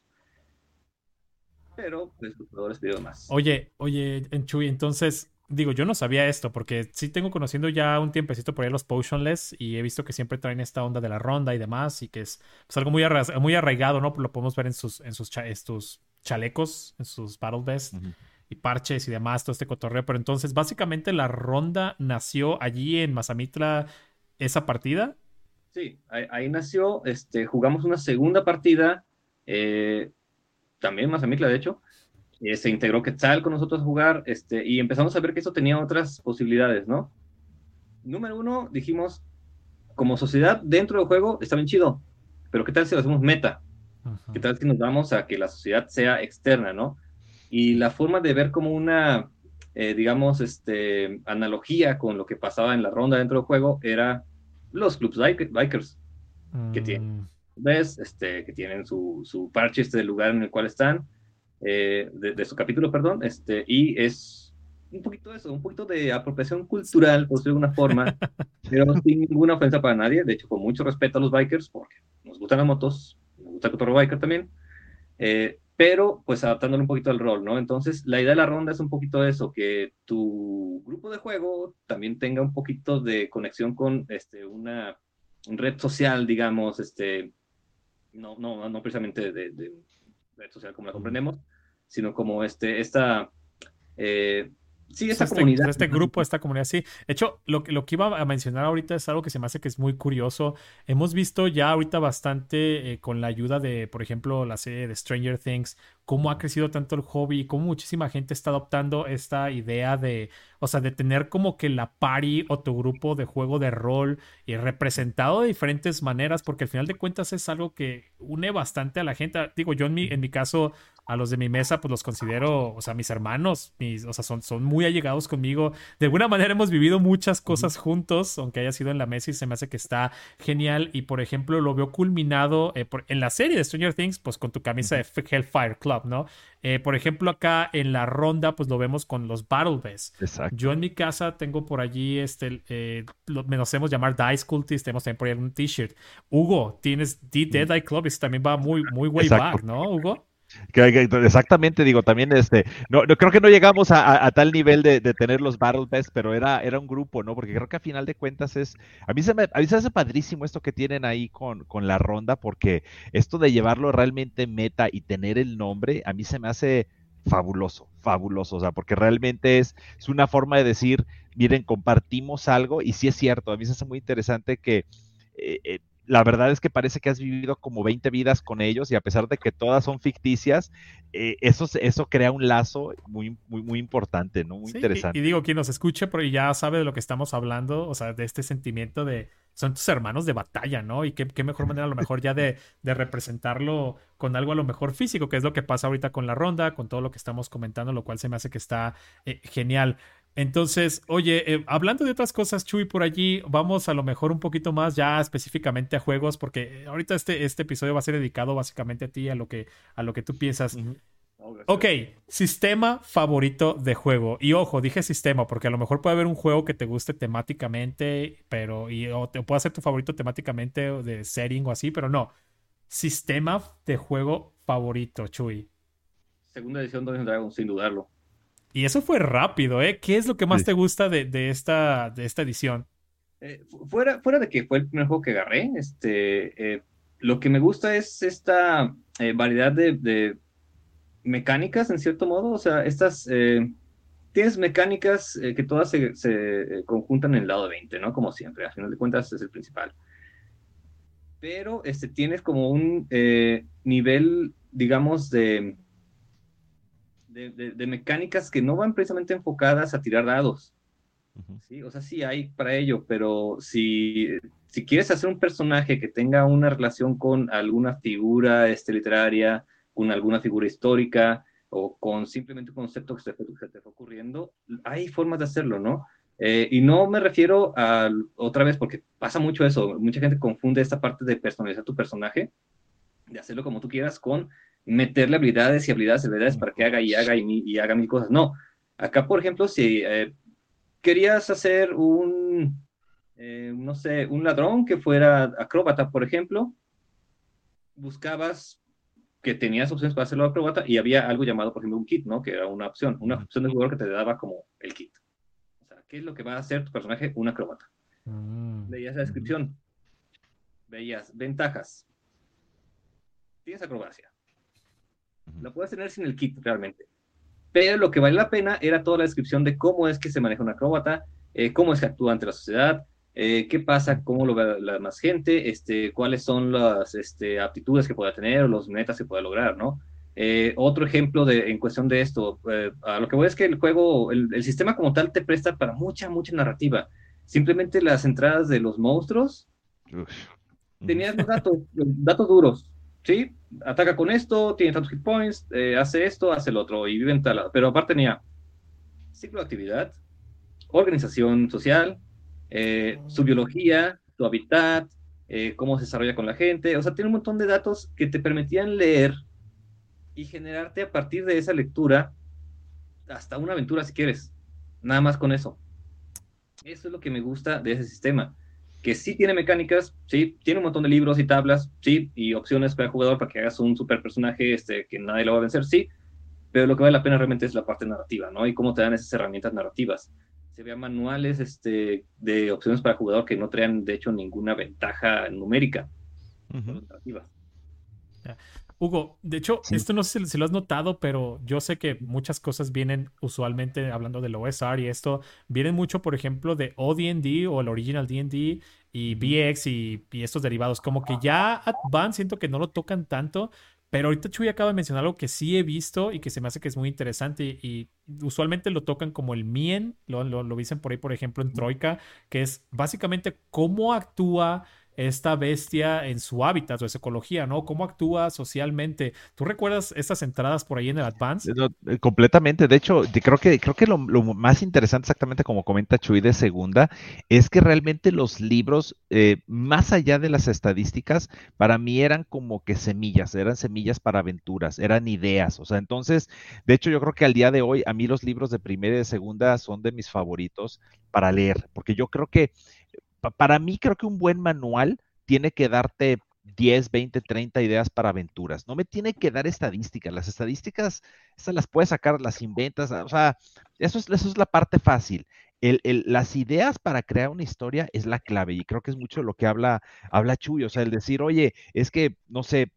Pero pues, los jugadores pidieron más. Oye, oye, Enchuy, entonces digo, yo no sabía esto porque sí tengo conociendo ya un tiempecito por ahí los Potionless y he visto que siempre traen esta onda de la ronda y demás y que es pues, algo muy, arra muy arraigado, ¿no? Lo podemos ver en sus, en sus cha estos chalecos, en sus Battle Vest uh -huh. y parches y demás, todo este cotorreo. Pero entonces, básicamente la ronda nació allí en Mazamitla esa partida. Sí, ahí, ahí nació, este, jugamos una segunda partida, eh, también Mazamitla de hecho, eh, se integró Quetzal con nosotros a jugar este, y empezamos a ver que eso tenía otras posibilidades, ¿no? Número uno, dijimos, como sociedad dentro del juego está bien chido, pero ¿qué tal si lo hacemos meta? -huh. ¿Qué tal si nos vamos a que la sociedad sea externa, ¿no? Y la forma de ver como una, eh, digamos, este, analogía con lo que pasaba en la ronda dentro del juego era los clubs bikers mm. que tienen, ¿ves? Este, que tienen su, su parche este lugar en el cual están eh, de, de, su capítulo, perdón, este, y es un poquito eso, un poquito de apropiación cultural, por decirlo de alguna forma, pero sin ninguna ofensa para nadie, de hecho, con mucho respeto a los bikers, porque nos gustan las motos, nos gusta el cotorro biker también, eh, pero pues adaptándole un poquito al rol, ¿no? Entonces, la idea de la ronda es un poquito eso, que tu grupo de juego también tenga un poquito de conexión con este, una red social, digamos, este, no, no, no precisamente de, de red social como la comprendemos, sino como este, esta, eh, sí, esta este, comunidad. Este grupo, esta comunidad, sí. De hecho, lo, lo que iba a mencionar ahorita es algo que se me hace que es muy curioso. Hemos visto ya ahorita bastante eh, con la ayuda de, por ejemplo, la serie de Stranger Things, cómo ha crecido tanto el hobby y cómo muchísima gente está adoptando esta idea de o sea, de tener como que la party o tu grupo de juego de rol y representado de diferentes maneras, porque al final de cuentas es algo que une bastante a la gente. Digo, yo en mi, en mi caso, a los de mi mesa, pues los considero, o sea, mis hermanos, mis, o sea, son, son muy allegados conmigo. De alguna manera hemos vivido muchas cosas juntos, aunque haya sido en la mesa y se me hace que está genial. Y por ejemplo, lo veo culminado eh, en la serie de Stranger Things, pues con tu camisa de Hellfire Club, ¿no? Eh, por ejemplo, acá en la ronda, pues lo vemos con los Battle Best. Exacto. Yo en mi casa tengo por allí, este, eh, lo, nos hacemos llamar Dice Cultist, tenemos también por ahí un t-shirt. Hugo, tienes The Dead Eye Club, y también va muy, muy way back, ¿no, Hugo? Exactamente, digo, también este, no, creo que no llegamos a, tal nivel de, tener los Battle Best, pero era, era un grupo, ¿no? Porque creo que a final de cuentas es, a mí se me, a mí se hace padrísimo esto que tienen ahí con, con la ronda, porque esto de llevarlo realmente meta y tener el nombre, a mí se me hace fabuloso, fabuloso, o sea, porque realmente es, es una forma de decir, miren, compartimos algo, y sí es cierto, a mí se hace muy interesante que eh, eh, la verdad es que parece que has vivido como 20 vidas con ellos y a pesar de que todas son ficticias, eh, eso, eso crea un lazo muy, muy, muy importante, ¿no? Muy interesante. Y, digo, quien nos escuche, pero ya sabe de lo que estamos hablando, o sea, de este sentimiento de son tus hermanos de batalla, ¿no? Y qué, qué mejor manera a lo mejor ya de, de, representarlo con algo a lo mejor físico, que es lo que pasa ahorita con la ronda, con todo lo que estamos comentando, lo cual se me hace que está eh, genial. Entonces, oye, eh, hablando de otras cosas, Chuy, por allí, vamos a lo mejor un poquito más ya específicamente a juegos, porque ahorita este, este episodio va a ser dedicado básicamente a ti, a lo que, a lo que tú piensas. ok, sistema favorito de juego. Y ojo, dije sistema, porque a lo mejor puede haber un juego que te guste temáticamente, pero, y, o te puede ser tu favorito temáticamente o de setting o así, pero no. Sistema de juego favorito, Chuy. Segunda edición de Dragon, sin dudarlo. Y eso fue rápido, ¿eh? ¿Qué es lo que más te gusta de, de, esta, de esta edición? Eh, fuera, fuera de que fue el primer juego que agarré, este, eh, lo que me gusta es esta eh, variedad de, de, mecánicas, en cierto modo. O sea, estas. tienes mecánicas que todas se, se, conjuntan en el lado de 20, ¿no? Como siempre, a final de cuentas es el principal. Pero este, tienes como un nivel, digamos, de de, mecánicas que no van precisamente enfocadas a tirar dados. ¿sí? O sea, sí hay para ello, pero si, si quieres hacer un personaje que tenga una relación con alguna figura este, literaria, con alguna figura histórica o con simplemente un concepto que se, te esté ocurriendo, hay formas de hacerlo, ¿no? Eh, y no me refiero a, otra vez, porque pasa mucho eso, mucha gente confunde esta parte de personalizar tu personaje, de hacerlo como tú quieras, con meterle habilidades y habilidades y habilidades para que haga y haga y, haga mil cosas. No. Acá, por ejemplo, si eh, querías hacer un, eh, no sé, un ladrón que fuera acróbata, por ejemplo, buscabas que tenías opciones para hacerlo acróbata y había algo llamado, por ejemplo, un kit, ¿no? Que era una opción, una opción de jugador que te daba como el kit. O sea, ¿qué es lo que va a hacer tu personaje? Un acróbata. Mm. Veías la descripción. Veías ventajas. Tienes acrobacia la puedes tener sin el kit realmente. Pero lo que vale la pena era toda la descripción de cómo es que se maneja una acróbata, eh, cómo es que actúa ante la sociedad, eh, qué pasa, cómo lo ve la demás gente, este, cuáles son las este, aptitudes que pueda tener o los metas que pueda lograr, ¿no? Eh, otro ejemplo de, en cuestión de esto, a lo que voy es que el juego, el, sistema como tal te presta para mucha, mucha narrativa. Simplemente las entradas de los monstruos, tenías los datos, datos duros, ¿sí? Ataca con esto, tiene tantos hit points, eh, hace esto, hace el otro, y vive en tal Pero aparte tenía ciclo de actividad, organización social, eh, su biología, su hábitat, eh, cómo se desarrolla con la gente. O sea, tiene un montón de datos que te permitían leer y generarte a partir de esa lectura hasta una aventura si quieres. Nada más con eso. Eso es lo que me gusta de ese sistema que sí tiene mecánicas, sí, tiene un montón de libros y tablas, sí, y opciones para el jugador para que hagas un super personaje este, que nadie lo va a vencer, sí, pero lo que vale la pena realmente es la parte narrativa, ¿no? Y cómo te dan esas herramientas narrativas. Se vean manuales este, de opciones para el jugador que no traen, de hecho, ninguna ventaja numérica. Hugo, de hecho, esto no sé si, lo has notado, pero yo sé que muchas cosas vienen usualmente, hablando del OSR y esto, vienen mucho, por ejemplo, de ODND o el Original DND y BX y, y, estos derivados. Como que ya van, siento que no lo tocan tanto, Pero ahorita Chuy acaba de mencionar algo que sí he visto y que se me hace que es muy interesante y, usualmente lo tocan como el Mien, lo, lo, lo, dicen por ahí, por ejemplo, en Troika, que es básicamente cómo actúa esta bestia en su hábitat o su ecología, ¿no? ¿Cómo actúa socialmente? ¿Tú recuerdas estas entradas por ahí en el Advance? Eh, completamente. De hecho, creo que, creo que lo, más interesante, exactamente como comenta Chuy de segunda, es que realmente los libros, eh, más allá de las estadísticas, para mí eran como que semillas, eran semillas para aventuras, eran ideas. O sea, entonces, de hecho, yo creo que al día de hoy, a mí los libros de primera y de segunda son de mis favoritos para leer, porque yo creo que para mí creo que un buen manual tiene que darte 10, 20, 30 ideas para aventuras. No me tiene que dar estadísticas. Las estadísticas, esas las puedes sacar, las inventas. O sea, eso es, eso es la parte fácil. las ideas para crear una historia es la clave y creo que es mucho lo que habla, habla Chuy. O sea, el decir, oye, es que, no sé,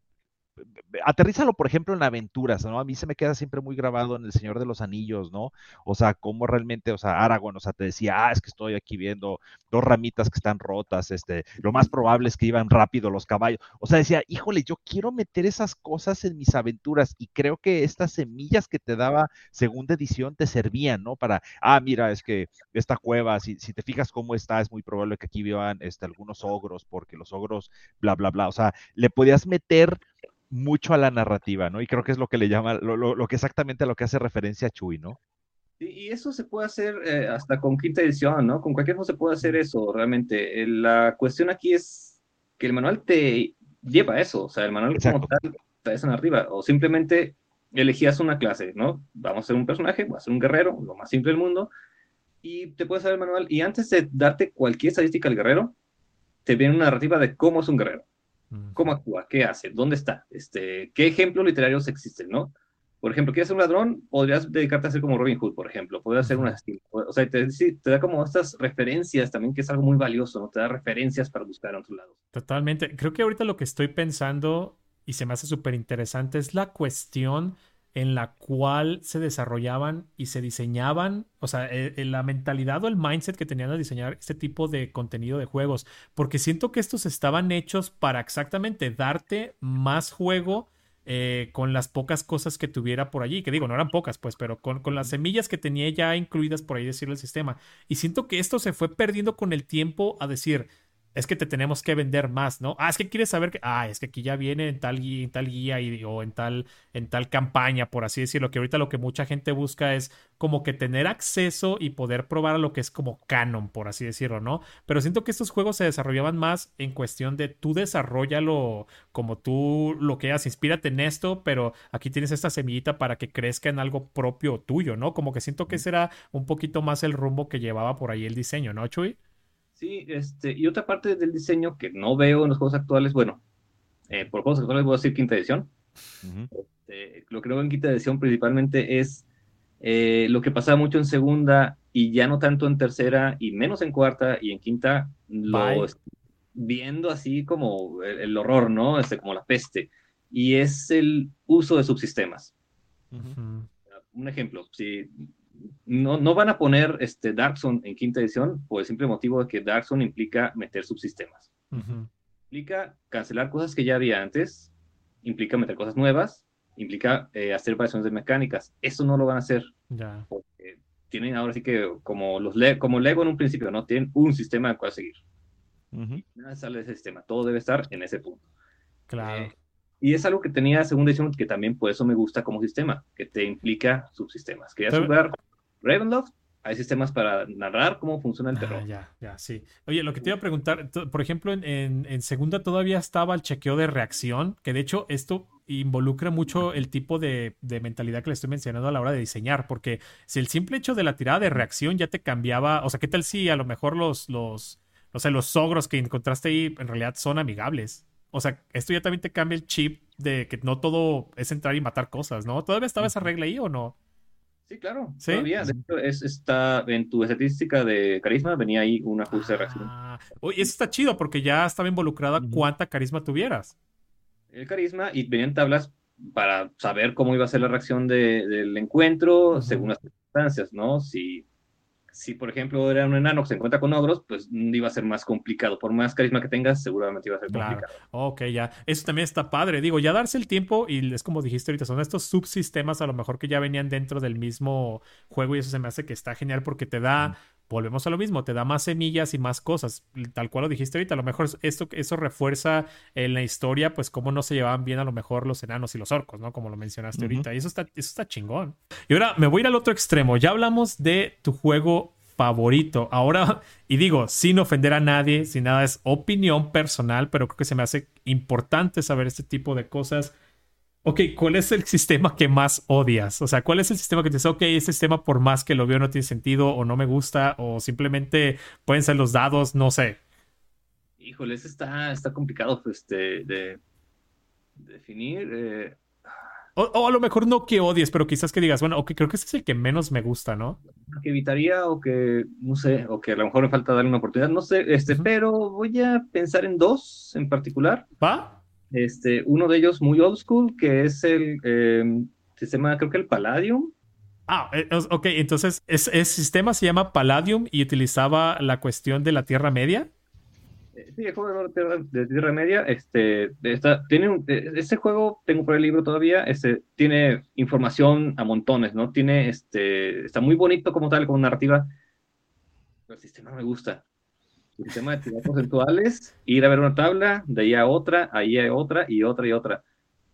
aterrízalo, por ejemplo, en aventuras, ¿no? A mí se me queda siempre muy grabado en El Señor de los Anillos, ¿no? O sea, cómo realmente, o sea, Aragorn, o sea, te decía, ah, es que estoy aquí viendo dos ramitas que están rotas, este, lo más probable es que iban rápido los caballos. O sea, decía, híjole, yo quiero meter esas cosas en mis aventuras y creo que estas semillas que te daba segunda edición te servían, ¿no? Para, ah, mira, es que esta cueva, si, si te fijas cómo está, es muy probable que aquí vivan este, algunos ogros, porque los ogros, bla, bla, bla. O sea, le podías meter mucho a la narrativa, ¿no? Y creo que es lo que le llama, lo, lo, que exactamente a lo que hace referencia a Chuy, ¿no? Y eso se puede hacer eh, hasta con quinta edición, ¿no? Con cualquier cosa se puede hacer eso, realmente. Eh, la cuestión aquí es que el manual te lleva a eso, o sea, el manual como tal está esa arriba, o simplemente elegías una clase, ¿no? Vamos a ser un personaje, voy a ser un guerrero, lo más simple del mundo, y te puedes dar el manual, y antes de darte cualquier estadística al guerrero, te viene una narrativa de cómo es un guerrero. ¿Cómo actúa? ¿Qué hace? ¿Dónde está? Este, ¿Qué ejemplos literarios existen? ¿no? Por ejemplo, ¿quieres ser un ladrón? Podrías dedicarte a ser como Robin Hood, por ejemplo. Podrías ser un asesino. O sea, te, te, da como estas referencias también, que es algo muy valioso, ¿no? Te da referencias para buscar a otro lado. Totalmente. Creo que ahorita lo que estoy pensando, y se me hace súper interesante, es la cuestión en la cual se desarrollaban y se diseñaban, o sea, eh, eh, la mentalidad o el mindset que tenían al diseñar este tipo de contenido de juegos, porque siento que estos estaban hechos para exactamente darte más juego eh, con las pocas cosas que tuviera por allí, que digo, no eran pocas, pues, pero con, con las semillas que tenía ya incluidas por ahí decirlo el sistema. Y siento que esto se fue perdiendo con el tiempo a decir, es que te tenemos que vender más, ¿no? Ah, es que quieres saber que, ah, es que aquí ya viene en tal guía, en tal guía o en tal, en tal campaña, por así decirlo, que ahorita lo que mucha gente busca es como que tener acceso y poder probar a lo que es como canon, por así decirlo, ¿no? Pero siento que estos juegos se desarrollaban más en cuestión de tú desarrollalo como tú lo que hagas, inspírate en esto, pero aquí tienes esta semillita para que crezca en algo propio tuyo, ¿no? Como que siento que ese era un poquito más el rumbo que llevaba por ahí el diseño, ¿no, Chuy? Sí, este, y otra parte del diseño que no veo en los juegos actuales, bueno, eh, por juegos actuales voy a decir quinta edición. Este, lo que veo en quinta edición principalmente es eh, lo que pasaba mucho en segunda y ya no tanto en tercera y menos en cuarta y en quinta, lo viendo así como el, horror, ¿no? Este, como la peste. Y es el uso de subsistemas. Un ejemplo, si no, no van a poner este Dark Zone en quinta edición por el simple motivo de que Dark Zone implica meter subsistemas. Implica cancelar cosas que ya había antes, implica meter cosas nuevas, implica eh, hacer variaciones de mecánicas. Eso no lo van a hacer. Porque tienen ahora sí que, como, los como Lego en un principio, ¿no? Tienen un sistema al cual seguir. nada sale de ese sistema. Todo debe estar en ese punto. Claro. Eh, y es algo que tenía segunda edición que también por eso me gusta como sistema, que te implica subsistemas. Querías jugar Ravenloft, hay sistemas para narrar cómo funciona el ah, terror. ya, ya, sí. Oye, lo que te iba a preguntar, por ejemplo, en, segunda todavía estaba el chequeo de reacción, que de hecho esto involucra mucho el tipo de, mentalidad que le estoy mencionando a la hora de diseñar, porque si el simple hecho de la tirada de reacción ya te cambiaba, o sea, ¿qué tal si a lo mejor los, los, o sea, los ogros que encontraste ahí en realidad son amigables? O sea, esto ya también te cambia el chip de que no todo es entrar y matar cosas, ¿no? ¿Todavía estaba esa regla ahí o no? Sí, claro. ¿Sí? Todavía. De hecho, es, está en tu estadística de carisma, venía ahí un ajuste de reacción. Ah, oye, eso está chido porque ya estaba involucrada cuánta carisma tuvieras. El carisma y venían tablas para saber cómo iba a ser la reacción del encuentro según las circunstancias, ¿no? Si si por ejemplo era un enano que se encuentra con ogros, pues iba a ser más complicado. Por más carisma que tengas, seguramente iba a ser Claro. complicado. Ok, ya. Eso también está padre. Digo, ya darse el tiempo y es como dijiste ahorita, son estos subsistemas a lo mejor que ya venían dentro del mismo juego y eso se me hace que está genial porque te da, volvemos a lo mismo, te da más semillas y más cosas. Tal cual lo dijiste ahorita, a lo mejor esto, eso refuerza en la historia, pues cómo no se llevaban bien a lo mejor los enanos y los orcos, ¿no? Como lo mencionaste ahorita. Y eso está, eso está chingón. Y ahora me voy a ir al otro extremo. Ya hablamos de tu juego favorito. Ahora, y digo, sin ofender a nadie, sin nada, es opinión personal, pero creo que se me hace importante saber este tipo de cosas. Ok, ¿cuál es el sistema que más odias? O sea, ¿cuál es el sistema que te dice, ok, este sistema por más que lo veo no tiene sentido o no me gusta o simplemente pueden ser los dados, no sé. Híjole, ese está, está complicado pues, de, de definir. eh, O, o a lo mejor no que odies, pero quizás que digas, bueno, ok, creo que ese es el que menos me gusta, ¿no? que evitaría o que, no sé, o que a lo mejor me falta darle una oportunidad, no sé, este, pero voy a pensar en dos en particular. ¿Va? Este, uno de ellos muy old school, que es el eh, sistema, creo que el Palladium. Ah, eh, ok, entonces, ¿es, el sistema se llama Palladium y utilizaba la cuestión de la Tierra Media? Eh, Sí, el juego de Tierra, de Tierra Media, este, está, tiene un, ese juego, tengo por el libro todavía, este, tiene información a montones, ¿no? Tiene, este, está muy bonito como tal, como narrativa, pero el sistema me gusta. El de tirar porcentuales, ir a ver una tabla, de ahí a otra, ahí a otra, y otra y otra.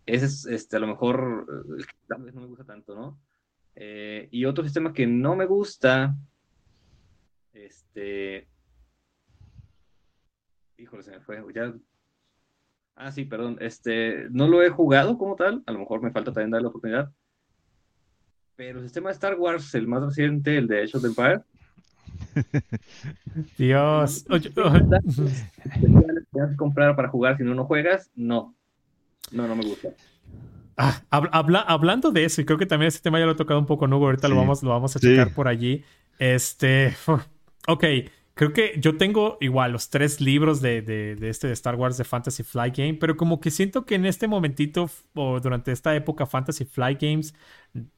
Ese es, este, a lo mejor, eh, tal vez no me gusta tanto, ¿no? Eh, y otro sistema que no me gusta, este, Híjole, se me fue. Ya. Ah, sí, perdón. Este, no lo he jugado como tal. A lo mejor me falta también darle la oportunidad. Pero el sistema de Star Wars, el más reciente, el de Age of Empire, Dios. Que comprar para jugar si no, no juegas, no. No, no me gusta. Ah, habla- habla- hablando de eso, y creo que también este tema ya lo he tocado un poco, Nugo, ahorita lo, vamos, lo vamos a Sí. checar por allí. Este, ok, creo que yo tengo igual los tres libros de, de- de este de Star Wars de Fantasy Flight Game, pero como que siento que en este momentito o durante esta época Fantasy Flight Games,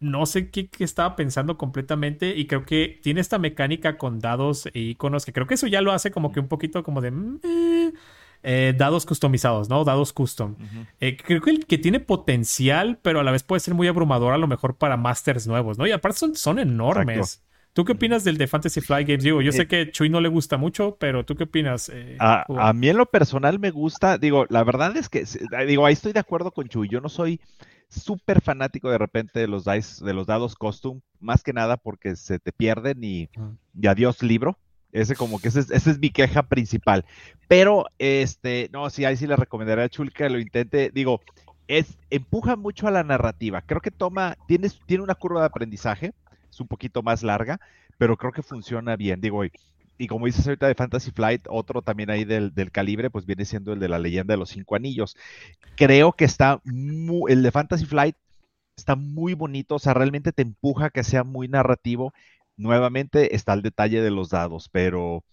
no sé qué, qué estaba pensando completamente y creo que tiene esta mecánica con dados e iconos que creo que eso ya lo hace como que un poquito como de... mm, eh, eh, dados customizados, ¿no? Dados custom. Eh, creo que, el que tiene potencial, pero a la vez puede ser muy abrumador a lo mejor para masters nuevos, ¿no? Y aparte son, son enormes. Exacto. ¿Tú qué opinas del de Fantasy Flight Games? Digo, yo sé Eh, que Chuy no le gusta mucho, pero ¿tú qué opinas? eh, A, mí en lo personal me gusta, digo, la verdad es que, se- digo, ahí estoy de acuerdo con Chuy, yo no soy súper fanático de repente de los dice, de los dados costume, más que nada porque se te pierden y, y adiós libro. Ese como que ese es, esa es mi queja principal. Pero, este, no, sí, ahí sí le recomendaría a Chul que lo intente. Digo, es, empuja mucho a la narrativa. Creo que toma, tienes, tiene una curva de aprendizaje, es un poquito más larga, pero creo que funciona bien. Digo, y, y como dices ahorita de Fantasy Flight, otro también ahí del, del calibre, pues viene siendo el de la leyenda de los cinco anillos. Creo que está muy, el de Fantasy Flight está muy bonito, o sea, realmente te empuja a que sea muy narrativo. Nuevamente está el detalle de los dados, pero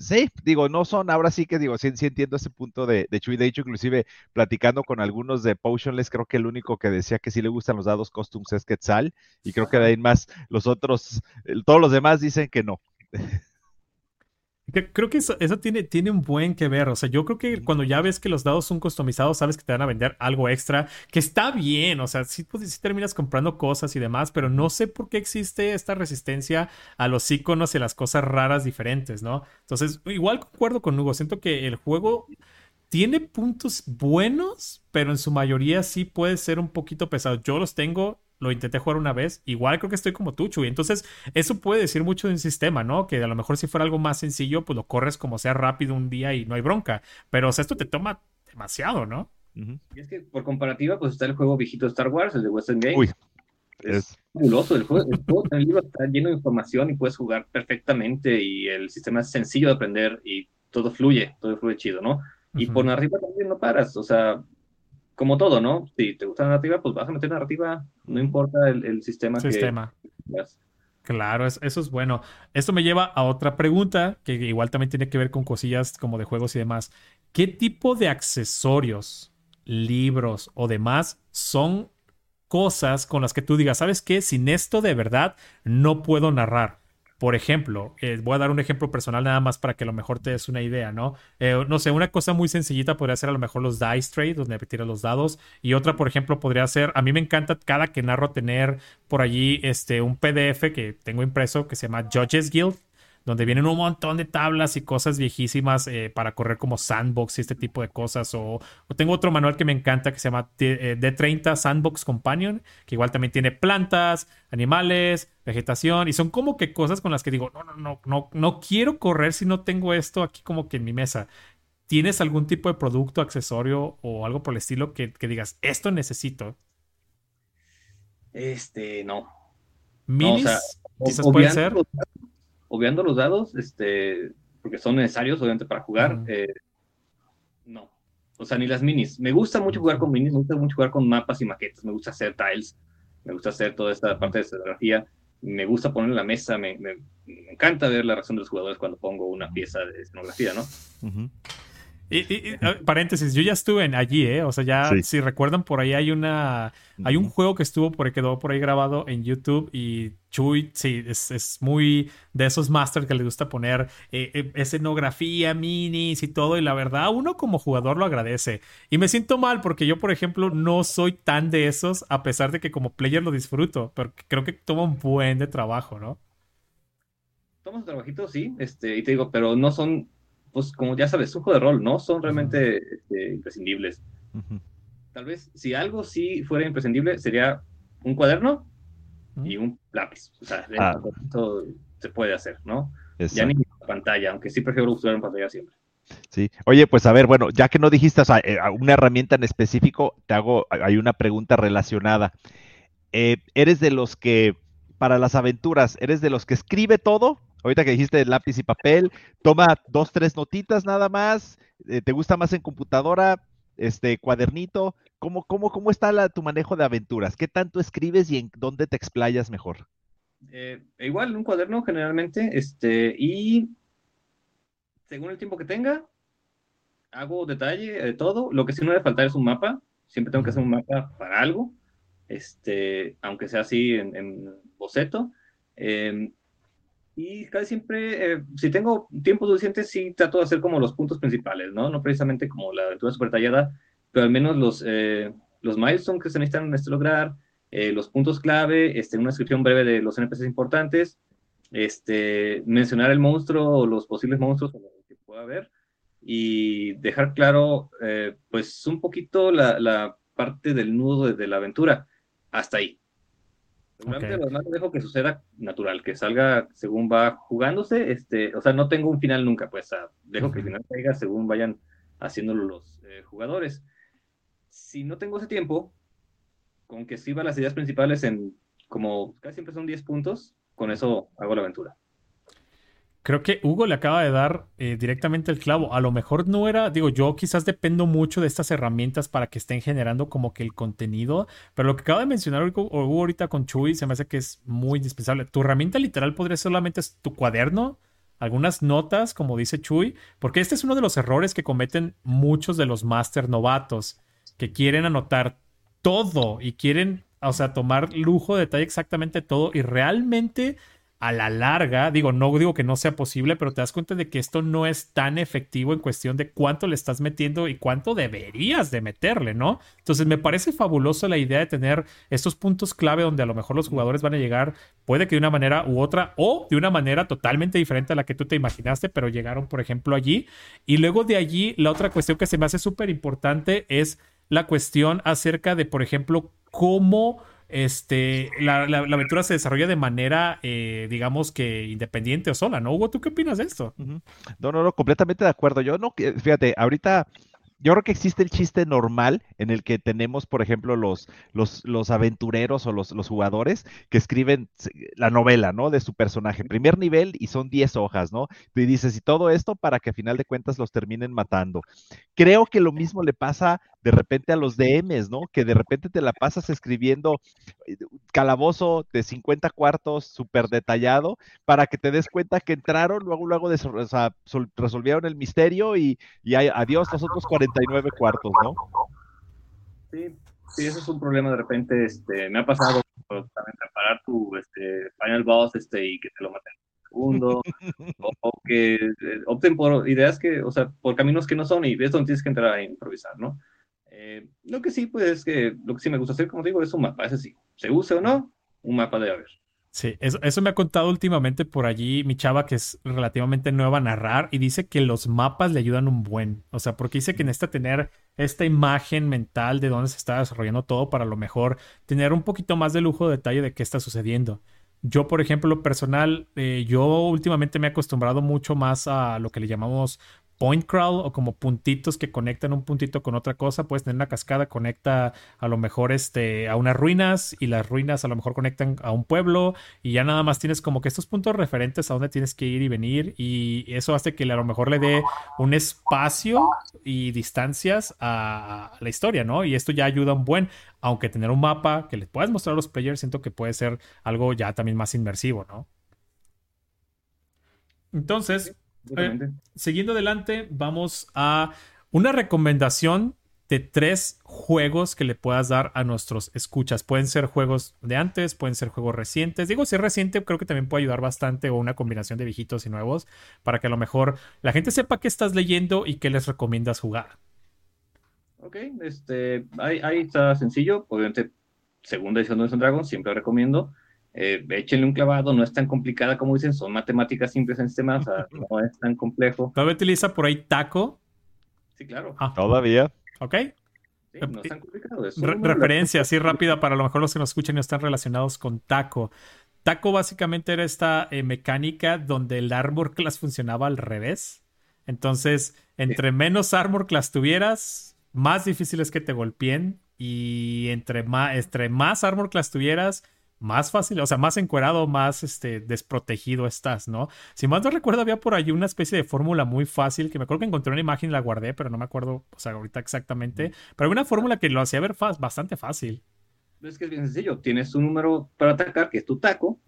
sí, digo, no son, ahora sí que digo, sí, sí entiendo ese punto de, de Chuy. De hecho, inclusive platicando con algunos de Potionless, creo que el único que decía que sí le gustan los dados costumes es Quetzal, y creo que de ahí más los otros, todos los demás dicen que no. Creo que eso, eso tiene, tiene un buen que ver. O sea, yo creo que cuando ya ves que los dados son customizados, sabes que te van a vender algo extra, que está bien. O sea, sí, pues, sí terminas comprando cosas y demás, pero no sé por qué existe esta resistencia a los iconos y a las cosas raras diferentes, ¿no? Entonces, igual concuerdo con Hugo. Siento que el juego tiene puntos buenos, pero en su mayoría sí puede ser un poquito pesado. Yo los tengo, lo intenté jugar una vez, igual creo que estoy como tú, Chuy. Entonces, eso puede decir mucho de un sistema, ¿no? Que a lo mejor si fuera algo más sencillo, pues lo corres como sea rápido un día y no hay bronca. Pero, o sea, esto te toma demasiado, ¿no? Y es que por comparativa, pues está el juego viejito de Star Wars, el de Western Games. Uy, es es- fabuloso. El juego, el juego en el libro está lleno de información y puedes jugar perfectamente y el sistema es sencillo de aprender y todo fluye, todo fluye chido, ¿no? Y por narrativa también no paras, o sea, como todo, ¿no? Si te gusta la narrativa, pues vas a meter narrativa, no importa el, el sistema, Sistema. que. Claro, es- eso es bueno. Esto me lleva a otra pregunta que igual también tiene que ver con cosillas como de juegos y demás. ¿Qué tipo de accesorios, libros o demás son cosas con las que tú digas, ¿sabes qué? Sin esto de verdad no puedo narrar. Por ejemplo, eh, voy a dar un ejemplo personal nada más para que a lo mejor te des una idea, ¿no? Eh, no sé, una cosa muy sencillita podría ser a lo mejor los dice trade, donde tiras los dados. Y otra, por ejemplo, podría ser, a mí me encanta cada que narro tener por allí este, un PDF que tengo impreso que se llama Judges Guild donde vienen un montón de tablas y cosas viejísimas eh, para correr como sandbox y este tipo de cosas. O, tengo otro manual que me encanta que se llama D30 eh, Sandbox Companion, que igual también tiene plantas, animales, vegetación, y son como que cosas con las que digo, no, no, no, no, no quiero correr si no tengo esto aquí como que en mi mesa. ¿Tienes algún tipo de producto, accesorio o algo por el estilo que, digas, esto necesito? Este, no. ¿Minis? quizás puede ser obviando los dados, este, porque son necesarios obviamente para jugar, eh, no. O sea, ni las minis. Me gusta mucho jugar con minis, me gusta mucho jugar con mapas y maquetas, me gusta hacer tiles, me gusta hacer toda esta parte de escenografía, me gusta poner en la mesa, me, encanta ver la reacción de los jugadores cuando pongo una pieza de escenografía, ¿no? Y, paréntesis, yo ya estuve en allí, ¿eh? O sea, ya, si recuerdan, por ahí hay una. Hay un juego que estuvo por ahí, quedó por ahí grabado en YouTube y Chuy, sí, es, muy de esos masters que le gusta poner eh, eh, escenografía, minis y todo. Y la verdad, uno como jugador lo agradece. Y me siento mal porque yo, por ejemplo, no soy tan de esos, a pesar de que como player lo disfruto, pero creo que toma un buen de trabajo, ¿no? Toma un trabajito, sí, este, y te digo, pero no son pues como ya sabes, un juego de rol, no son realmente este, imprescindibles. Tal vez si algo sí fuera imprescindible sería un cuaderno y un lápiz. O sea, ah. todo se puede hacer, ¿no? Ya ni pantalla, aunque sí prefiero usar en pantalla siempre. Sí. Oye, pues a ver, bueno, ya que no dijiste eh, una herramienta en específico, te hago, hay una pregunta relacionada. Eh, ¿Eres de los que, para las aventuras, eres de los que escribe todo Ahorita que dijiste lápiz y papel, toma dos, tres notitas nada más. Eh, ¿Te gusta más en computadora? Este cuadernito. ¿Cómo, cómo, cómo está tu manejo de aventuras? ¿Qué tanto escribes y en dónde te explayas mejor? Eh, igual, un cuaderno generalmente. Este, y según el tiempo que tenga, hago detalle de todo. Lo que sí no debe faltar es un mapa. Siempre tengo que hacer un mapa para algo. Este, aunque sea así en, en boceto. Eh, y casi siempre, eh, si tengo tiempo suficiente, sí trato de hacer como los puntos principales, ¿no? No precisamente como la aventura súper tallada, pero al menos los, eh, los milestones que se necesitan este, lograr, eh, los puntos clave, este, una descripción breve de los NPCs importantes, este, mencionar el monstruo o los posibles monstruos que pueda haber y dejar claro, pues, un poquito la, la parte del nudo de la aventura. Hasta ahí. Seguramente okay. lo dejo que suceda natural, que salga según va jugándose, este, o sea, no tengo un final nunca, pues dejo que el final caiga según vayan haciéndolo los eh, jugadores. Si no tengo ese tiempo, con que sirva las ideas principales en como casi siempre son 10 puntos, con eso hago la aventura. Creo que Hugo le acaba de dar eh, directamente el clavo. A lo mejor no era, digo, yo quizás dependo mucho de estas herramientas para que estén generando como que el contenido, pero lo que acaba de mencionar Hugo, ahorita con Chuy se me hace que es muy indispensable. Tu herramienta literal podría ser solamente tu cuaderno, algunas notas, como dice Chuy, porque este es uno de los errores que cometen muchos de los máster novatos, que quieren anotar todo y quieren, o sea, tomar lujo, detalle exactamente todo y realmente a la larga, digo, no digo que no sea posible, pero te das cuenta de que esto no es tan efectivo en cuestión de cuánto le estás metiendo y cuánto deberías de meterle, ¿no? Entonces me parece fabuloso la idea de tener estos puntos clave donde a lo mejor los jugadores van a llegar, puede que de una manera u otra, o de una manera totalmente diferente a la que tú te imaginaste, pero llegaron, por ejemplo, allí. Y luego de allí, la otra cuestión que se me hace súper importante es la cuestión acerca de, por ejemplo, cómo este, la, aventura se desarrolla de manera, eh, digamos que independiente o sola, ¿no? Hugo, ¿tú qué opinas de esto? No, no, no, completamente de acuerdo. Yo no, fíjate, ahorita yo creo que existe el chiste normal en el que tenemos, por ejemplo, los, los, aventureros o los, jugadores que escriben la novela, ¿no? De su personaje, primer nivel y son 10 hojas, ¿no? Y dices, y todo esto para que a final de cuentas los terminen matando. Creo que lo mismo le pasa de repente a los DMs, ¿no? Que de repente te la pasas escribiendo eh, calabozo de 50 cuartos súper detallado para que te des cuenta que entraron, luego, luego resolvieron el misterio y, y adiós los otros 49 cuartos, ¿no? Sí, sí, eso es un problema de repente, este, me ha pasado también preparar tu este, final boss este, y que te lo maten. segundo, o, que eh, opten por ideas que, o sea, por caminos que no son, y es donde tienes que entrar a improvisar, ¿no? Eh, lo que sí, pues es que lo que sí me gusta hacer, como digo, es un mapa, ese sí. Se use o no, un mapa debe haber. Sí, eso, eso, me ha contado últimamente por allí mi chava que es relativamente nueva a narrar y dice que los mapas le ayudan un buen. O sea, porque dice que necesita tener esta imagen mental de dónde se está desarrollando todo para a lo mejor tener un poquito más de lujo de detalle de qué está sucediendo. Yo, por ejemplo, personal, eh, yo últimamente me he acostumbrado mucho más a lo que le llamamos point crawl o como puntitos que conectan un puntito con otra cosa. Puedes tener una cascada, conecta a lo mejor este, a unas ruinas y las ruinas a lo mejor conectan a un pueblo y ya nada más tienes como que estos puntos referentes a donde tienes que ir y venir y eso hace que a lo mejor le dé un espacio y distancias a, la historia, ¿no? Y esto ya ayuda un buen, aunque tener un mapa que les puedas mostrar a los players, siento que puede ser algo ya también más inmersivo, ¿no? Entonces, eh, siguiendo adelante, vamos a una recomendación de tres juegos que le puedas dar a nuestros escuchas. Pueden ser juegos de antes, pueden ser juegos recientes. Digo, si es reciente, creo que también puede ayudar bastante o una combinación de viejitos y nuevos para que a lo mejor la gente sepa qué estás leyendo y qué les recomiendas jugar. Ok, este, ahí, ahí está sencillo. Obviamente, segunda edición de Dungeons Dragons, siempre recomiendo eh, échenle un clavado, no es tan complicada como dicen, son matemáticas simples en este mapa, no es tan complejo. ¿Todavía utiliza por ahí taco? Sí, claro. Ah. Todavía. Ok. Sí, no es tan complicado. referencia así rápida para a lo mejor los que nos escuchan y están relacionados con taco. Taco básicamente era esta eh, mecánica donde el armor class funcionaba al revés. Entonces, entre menos armor class tuvieras, más difícil es que te golpeen. Y entre más, entre más armor class tuvieras, más fácil, o sea, más encuerado, más este, desprotegido estás, ¿no? Si mal no recuerdo, había por ahí una especie de fórmula muy fácil, que me acuerdo que encontré una imagen y la guardé, pero no me acuerdo, o sea, ahorita exactamente. Pero había una fórmula que lo hacía ver bastante fácil. Es que es bien sencillo, tienes un número para atacar, que es tu taco,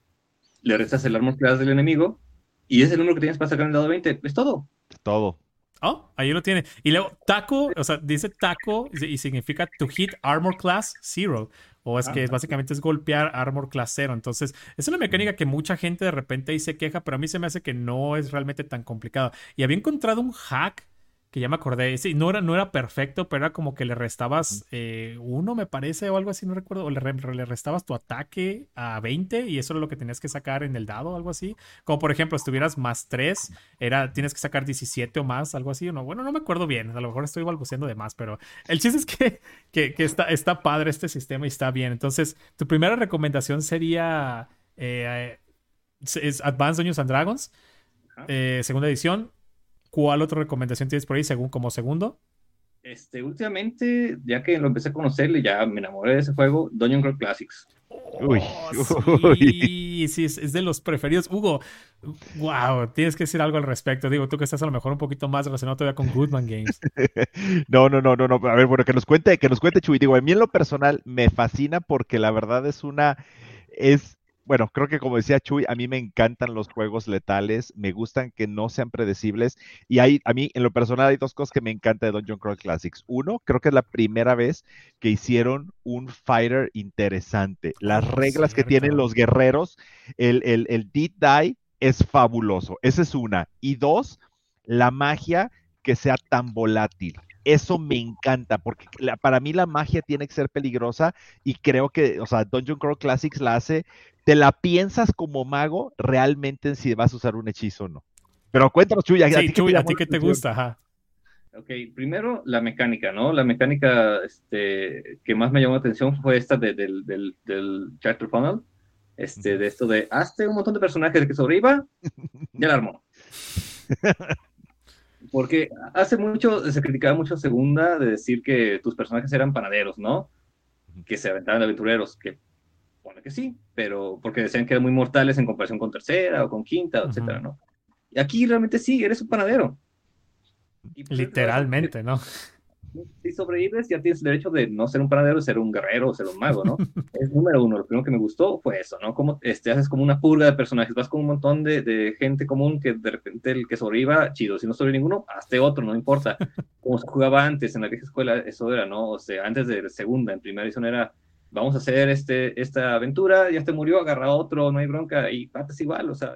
le restas el armor class del enemigo, y es el número que tienes para sacar en el dado 20, es todo. Todo. Oh, ahí lo tiene. Y luego, taco, o sea, dice taco y significa to hit armor class zero. O es que básicamente es golpear armor class 0. Entonces, es una mecánica que mucha gente de repente ahí se queja, pero a mí se me hace que no es realmente tan complicado. Y había encontrado un hack que ya me acordé. Sí, no era, no era perfecto, pero era como que le restabas eh, uno, me parece, o algo así, no recuerdo. O le, restabas tu ataque a 20 y eso era lo que tenías que sacar en el dado, algo así. Como por ejemplo, si tuvieras más 3, era, tienes que sacar 17 o más, algo así. No, bueno, no me acuerdo bien. A lo mejor estoy balbuceando de más, pero el chiste es que, que, está, está padre este sistema y está bien. Entonces, tu primera recomendación sería eh, es Advanced Dungeons and Dragons, eh, segunda edición. ¿Cuál otra recomendación tienes por ahí según como segundo? Este, últimamente, ya que lo empecé a conocerle, ya me enamoré de ese juego, Dungeon Crawl Classics. Uy, sí, sí es, de los preferidos. Hugo, wow, tienes que decir algo al respecto. Digo, tú que estás a lo mejor un poquito más relacionado todavía con Goodman Games. no, no, no, no, no. A ver, bueno, que nos cuente, que nos cuente Chuy. Digo, a mí en lo personal me fascina porque la verdad es una, es, bueno, creo que como decía Chuy, a mí me encantan los juegos letales, me gustan que no sean predecibles y hay, a mí en lo personal hay dos cosas que me encantan de Dungeon Crawl Classics. Uno, creo que es la primera vez que hicieron un fighter interesante. Las oh, reglas que tienen los guerreros, el, el, el deep die es fabuloso. Esa es una. Y dos, la magia que sea tan volátil eso me encanta, porque para mí la magia tiene que ser peligrosa y creo que, o sea, Dungeon Crawl Classics la hace te la piensas como mago realmente en si vas a usar un hechizo o no. Pero cuéntanos, Chuy, ¿a, ti, qué te gusta? Ajá. Ok, primero la mecánica, ¿no? La mecánica este, que más me llamó la atención fue esta del, del, del Charter Funnel, este, de esto de hazte un montón de personajes que sobreviva, ya la armó. Porque hace mucho se criticaba mucho segunda de decir que tus personajes eran panaderos, ¿no? Que se aventaban aventureros, que pone que sí, pero porque decían que eran muy mortales en comparación con tercera o con quinta, etcétera, ¿no? Y aquí realmente sí, eres un panadero. Pues, Literalmente, ¿no? Si sobrevives, ya tienes el derecho de no ser un panadero, ser un guerrero o ser un mago, ¿no? es número uno. Lo primero que me gustó fue eso, ¿no? Como este, haces como una purga de personajes, vas con un montón de, de gente común que de repente el que sobreviva, chido. Si no sobrevive ninguno, hazte otro, no importa. Como se jugaba antes en la vieja escuela, eso era, ¿no? O sea, antes de segunda, en primera edición era vamos a hacer este, esta aventura, ya te murió, agarra otro, no hay bronca, y patas igual, o sea,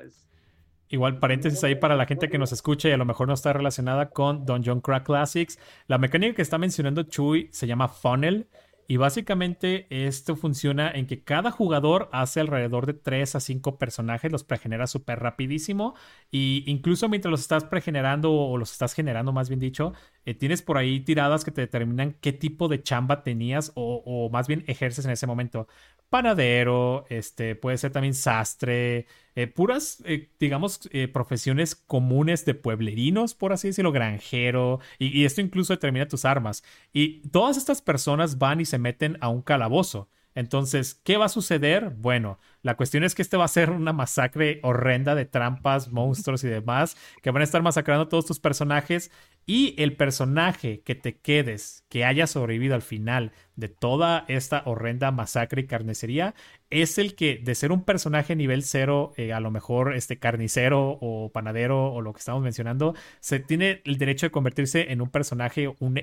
Igual paréntesis ahí para la gente que nos escucha y a lo mejor no está relacionada con Dungeon Crack Classics. La mecánica que está mencionando Chuy se llama funnel y básicamente esto funciona en que cada jugador hace alrededor de 3 a 5 personajes, los pregenera súper rapidísimo y incluso mientras los estás pregenerando o los estás generando más bien dicho, eh, tienes por ahí tiradas que te determinan qué tipo de chamba tenías o, o más bien ejerces en ese momento panadero, este, puede ser también sastre, eh, puras, eh, digamos, profesiones comunes de pueblerinos, por así decirlo, granjero, y, esto incluso determina tus armas. Y todas estas personas van y se meten a un calabozo. Entonces, ¿qué va a suceder? Bueno, la cuestión es que este va a ser una masacre horrenda de trampas, monstruos y demás, que van a estar masacrando a todos tus personajes. Y el personaje que te quedes, que haya sobrevivido al final de toda esta horrenda masacre y carnicería, es el que, de ser un personaje nivel cero, eh, a lo mejor este carnicero o panadero o lo que estamos mencionando, se tiene el derecho de convertirse en un personaje, un,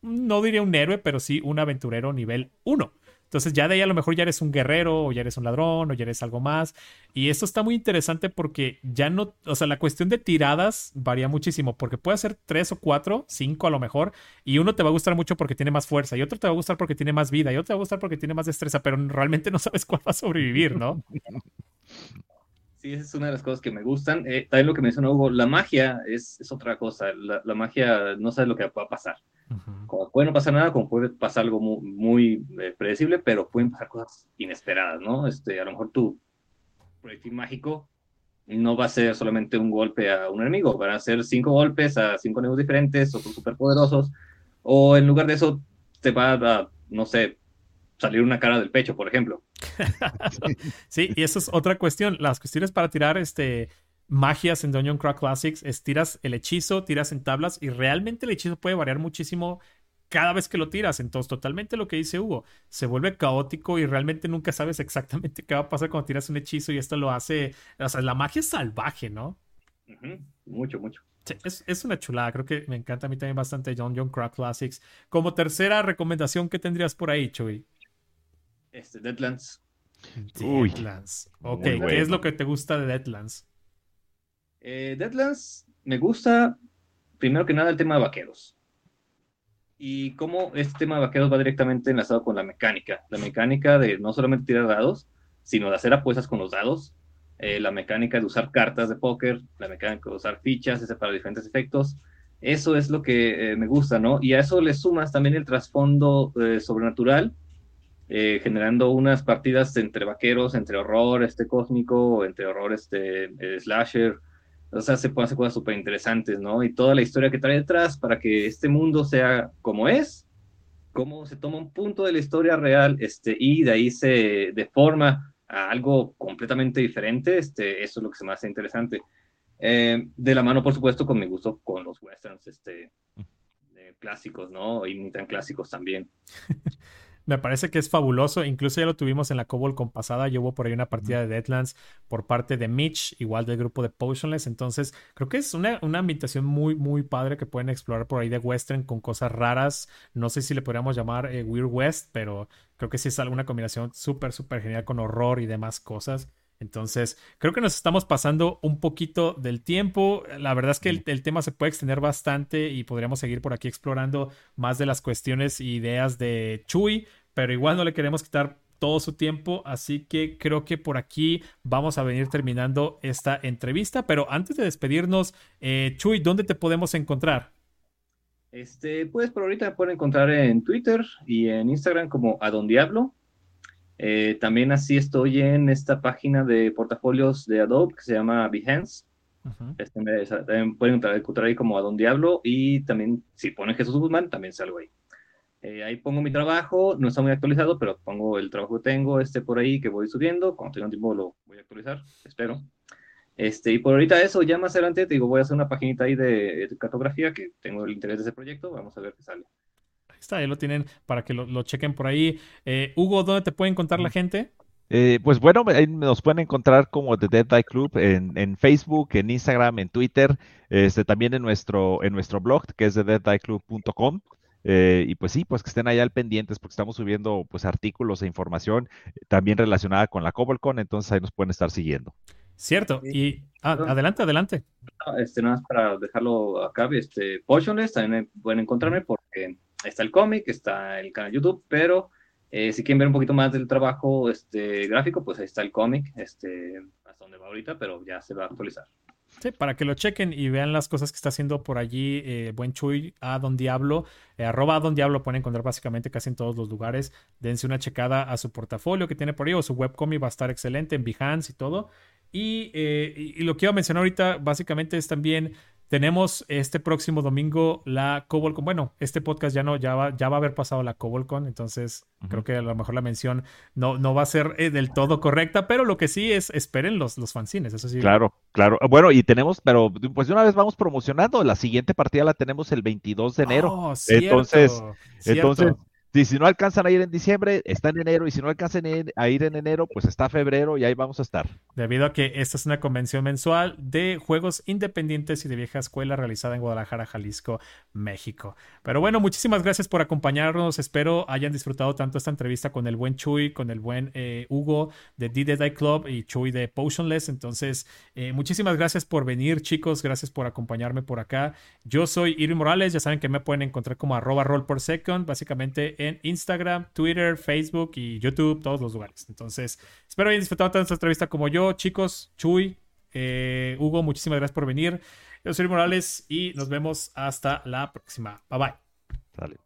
no diría un héroe, pero sí un aventurero nivel 1. Entonces ya de ahí a lo mejor ya eres un guerrero o ya eres un ladrón o ya eres algo más. Y esto está muy interesante porque ya no, o sea, la cuestión de tiradas varía muchísimo porque puede ser tres o cuatro, cinco a lo mejor, y uno te va a gustar mucho porque tiene más fuerza y otro te va a gustar porque tiene más vida y otro te va a gustar porque tiene más destreza, pero realmente no sabes cuál va a sobrevivir, ¿no? Sí, esa es una de las cosas que me gustan. Eh, también lo que mencionó Hugo, la magia es, es otra cosa. La, la, magia no sabe lo que va a pasar. Como puede no pasar nada, como puede pasar algo muy, muy eh, predecible, pero pueden pasar cosas inesperadas, ¿no? Este, a lo mejor tu proyectil mágico no va a ser solamente un golpe a un enemigo, van a ser cinco golpes a cinco enemigos diferentes, o súper poderosos, o en lugar de eso te va a, no sé, salir una cara del pecho, por ejemplo. sí, y eso es otra cuestión. Las cuestiones para tirar este magias en Dungeon Crack Classics es tiras el hechizo, tiras en tablas y realmente el hechizo puede variar muchísimo cada vez que lo tiras. Entonces, totalmente lo que dice Hugo, se vuelve caótico y realmente nunca sabes exactamente qué va a pasar cuando tiras un hechizo y esto lo hace, o sea, la magia es salvaje, ¿no? Mucho, mucho. es, es, una chulada, creo que me encanta a mí también bastante Dungeon Crack Classics. Como tercera recomendación, ¿qué tendrías por ahí, Chuy? Este, Deadlands. Deadlands. Ok, ¿qué es lo que te gusta de Deadlands? Eh, Deadlands me gusta, primero que nada, el tema de vaqueros. Y cómo este tema de vaqueros va directamente enlazado con la mecánica. La mecánica de no solamente tirar dados, sino de hacer apuestas con los dados. Eh, la mecánica de usar cartas de póker, la mecánica de usar fichas, ese para diferentes efectos. Eso es lo que eh, me gusta, ¿no? Y a eso le sumas también el trasfondo sobrenatural eh, generando unas partidas entre vaqueros, entre horror este cósmico, entre horror este slasher. O sea, se pueden hacer cosas súper interesantes, ¿no? Y toda la historia que trae detrás para que este mundo sea como es, cómo se toma un punto de la historia real este, y de ahí se deforma a algo completamente diferente, este, eso es lo que se me hace interesante. Eh, de la mano, por supuesto, con mi gusto con los westerns este, clásicos, ¿no? Y ni tan clásicos también. Me parece que es fabuloso. Incluso ya lo tuvimos en la Cobol con pasada. Yo hubo por ahí una partida de Deadlands por parte de Mitch, igual del grupo de Potionless. Entonces, creo que es una, una ambientación muy, muy padre que pueden explorar por ahí de Western con cosas raras. No sé si le podríamos llamar eh, Weird West, pero creo que sí es alguna combinación súper, súper genial con horror y demás cosas. Entonces, creo que nos estamos pasando un poquito del tiempo. La verdad es que el, tema se puede extender bastante y podríamos seguir por aquí explorando más de las cuestiones e ideas de Chuy, pero igual no le queremos quitar todo su tiempo, así que creo que por aquí vamos a venir terminando esta entrevista. Pero antes de despedirnos, eh, Chuy, ¿dónde te podemos encontrar? Este, pues por ahorita me pueden encontrar en Twitter y en Instagram como Adon Diablo. Eh, también así estoy en esta página de portafolios de Adobe que se llama Behance. este, también pueden encontrar ahí como a Don Diablo y también si ponen Jesús Guzmán también salgo ahí. Eh, ahí pongo mi trabajo, no está muy actualizado, pero pongo el trabajo que tengo este por ahí que voy subiendo. Cuando tenga un tiempo lo voy a actualizar, espero. Este, y por ahorita eso, ya más adelante te digo, voy a hacer una paginita ahí de, de cartografía que tengo el interés de ese proyecto, vamos a ver qué sale está, ahí lo tienen para que lo, chequen por ahí. Eh, Hugo, ¿dónde te puede encontrar la gente? Eh, pues bueno, ahí nos pueden encontrar como The Dead Die Club en, Facebook, en Instagram, en Twitter, este, también en nuestro, en nuestro blog que es thedeaddieclub.com. Eh, y pues sí, pues que estén allá al pendientes porque estamos subiendo pues artículos e información también relacionada con la CobbleCon, entonces ahí nos pueden estar siguiendo. Cierto. Y ah, adelante, adelante. Este, nada más para dejarlo acá, este, Potionless, también pueden encontrarme porque está el cómic, está el canal YouTube, pero eh, si quieren ver un poquito más del trabajo este, gráfico, pues ahí está el cómic, este, hasta donde va ahorita, pero ya se va a actualizar. Sí, para que lo chequen y vean las cosas que está haciendo por allí eh, Buen Chuy a Don Diablo. Eh, arroba a Don Diablo pueden encontrar básicamente casi en todos los lugares. Dense una checada a su portafolio que tiene por ahí o su webcomic va a estar excelente en Behance y todo. Y, eh, y, lo que iba a mencionar ahorita básicamente es también tenemos este próximo domingo la Cobolcon. Bueno, este podcast ya no, ya va, ya va a haber pasado la Cobolcon, entonces creo que a lo mejor la mención no, no va a ser eh, del todo correcta, pero lo que sí es, esperen los, los fanzines, eso sí. Claro, claro. Bueno, y tenemos, pero pues de una vez vamos promocionando, la siguiente partida la tenemos el 22 de enero. Oh, cierto, entonces, cierto. entonces y si no alcanzan a ir en diciembre, está en enero. Y si no alcanzan a ir en enero, pues está febrero y ahí vamos a estar. Debido a que esta es una convención mensual de juegos independientes y de vieja escuela realizada en Guadalajara, Jalisco, México. Pero bueno, muchísimas gracias por acompañarnos. Espero hayan disfrutado tanto esta entrevista con el buen Chuy, con el buen eh, Hugo de D Club y Chuy de Potionless. Entonces, eh, muchísimas gracias por venir, chicos. Gracias por acompañarme por acá. Yo soy Irving Morales. Ya saben que me pueden encontrar como arroba roll por second. Básicamente en Instagram, Twitter, Facebook y YouTube, todos los lugares. Entonces, espero hayan disfrutado tanto esta entrevista como yo, chicos. Chuy, eh, Hugo, muchísimas gracias por venir. Yo soy Morales y nos vemos hasta la próxima. Bye bye.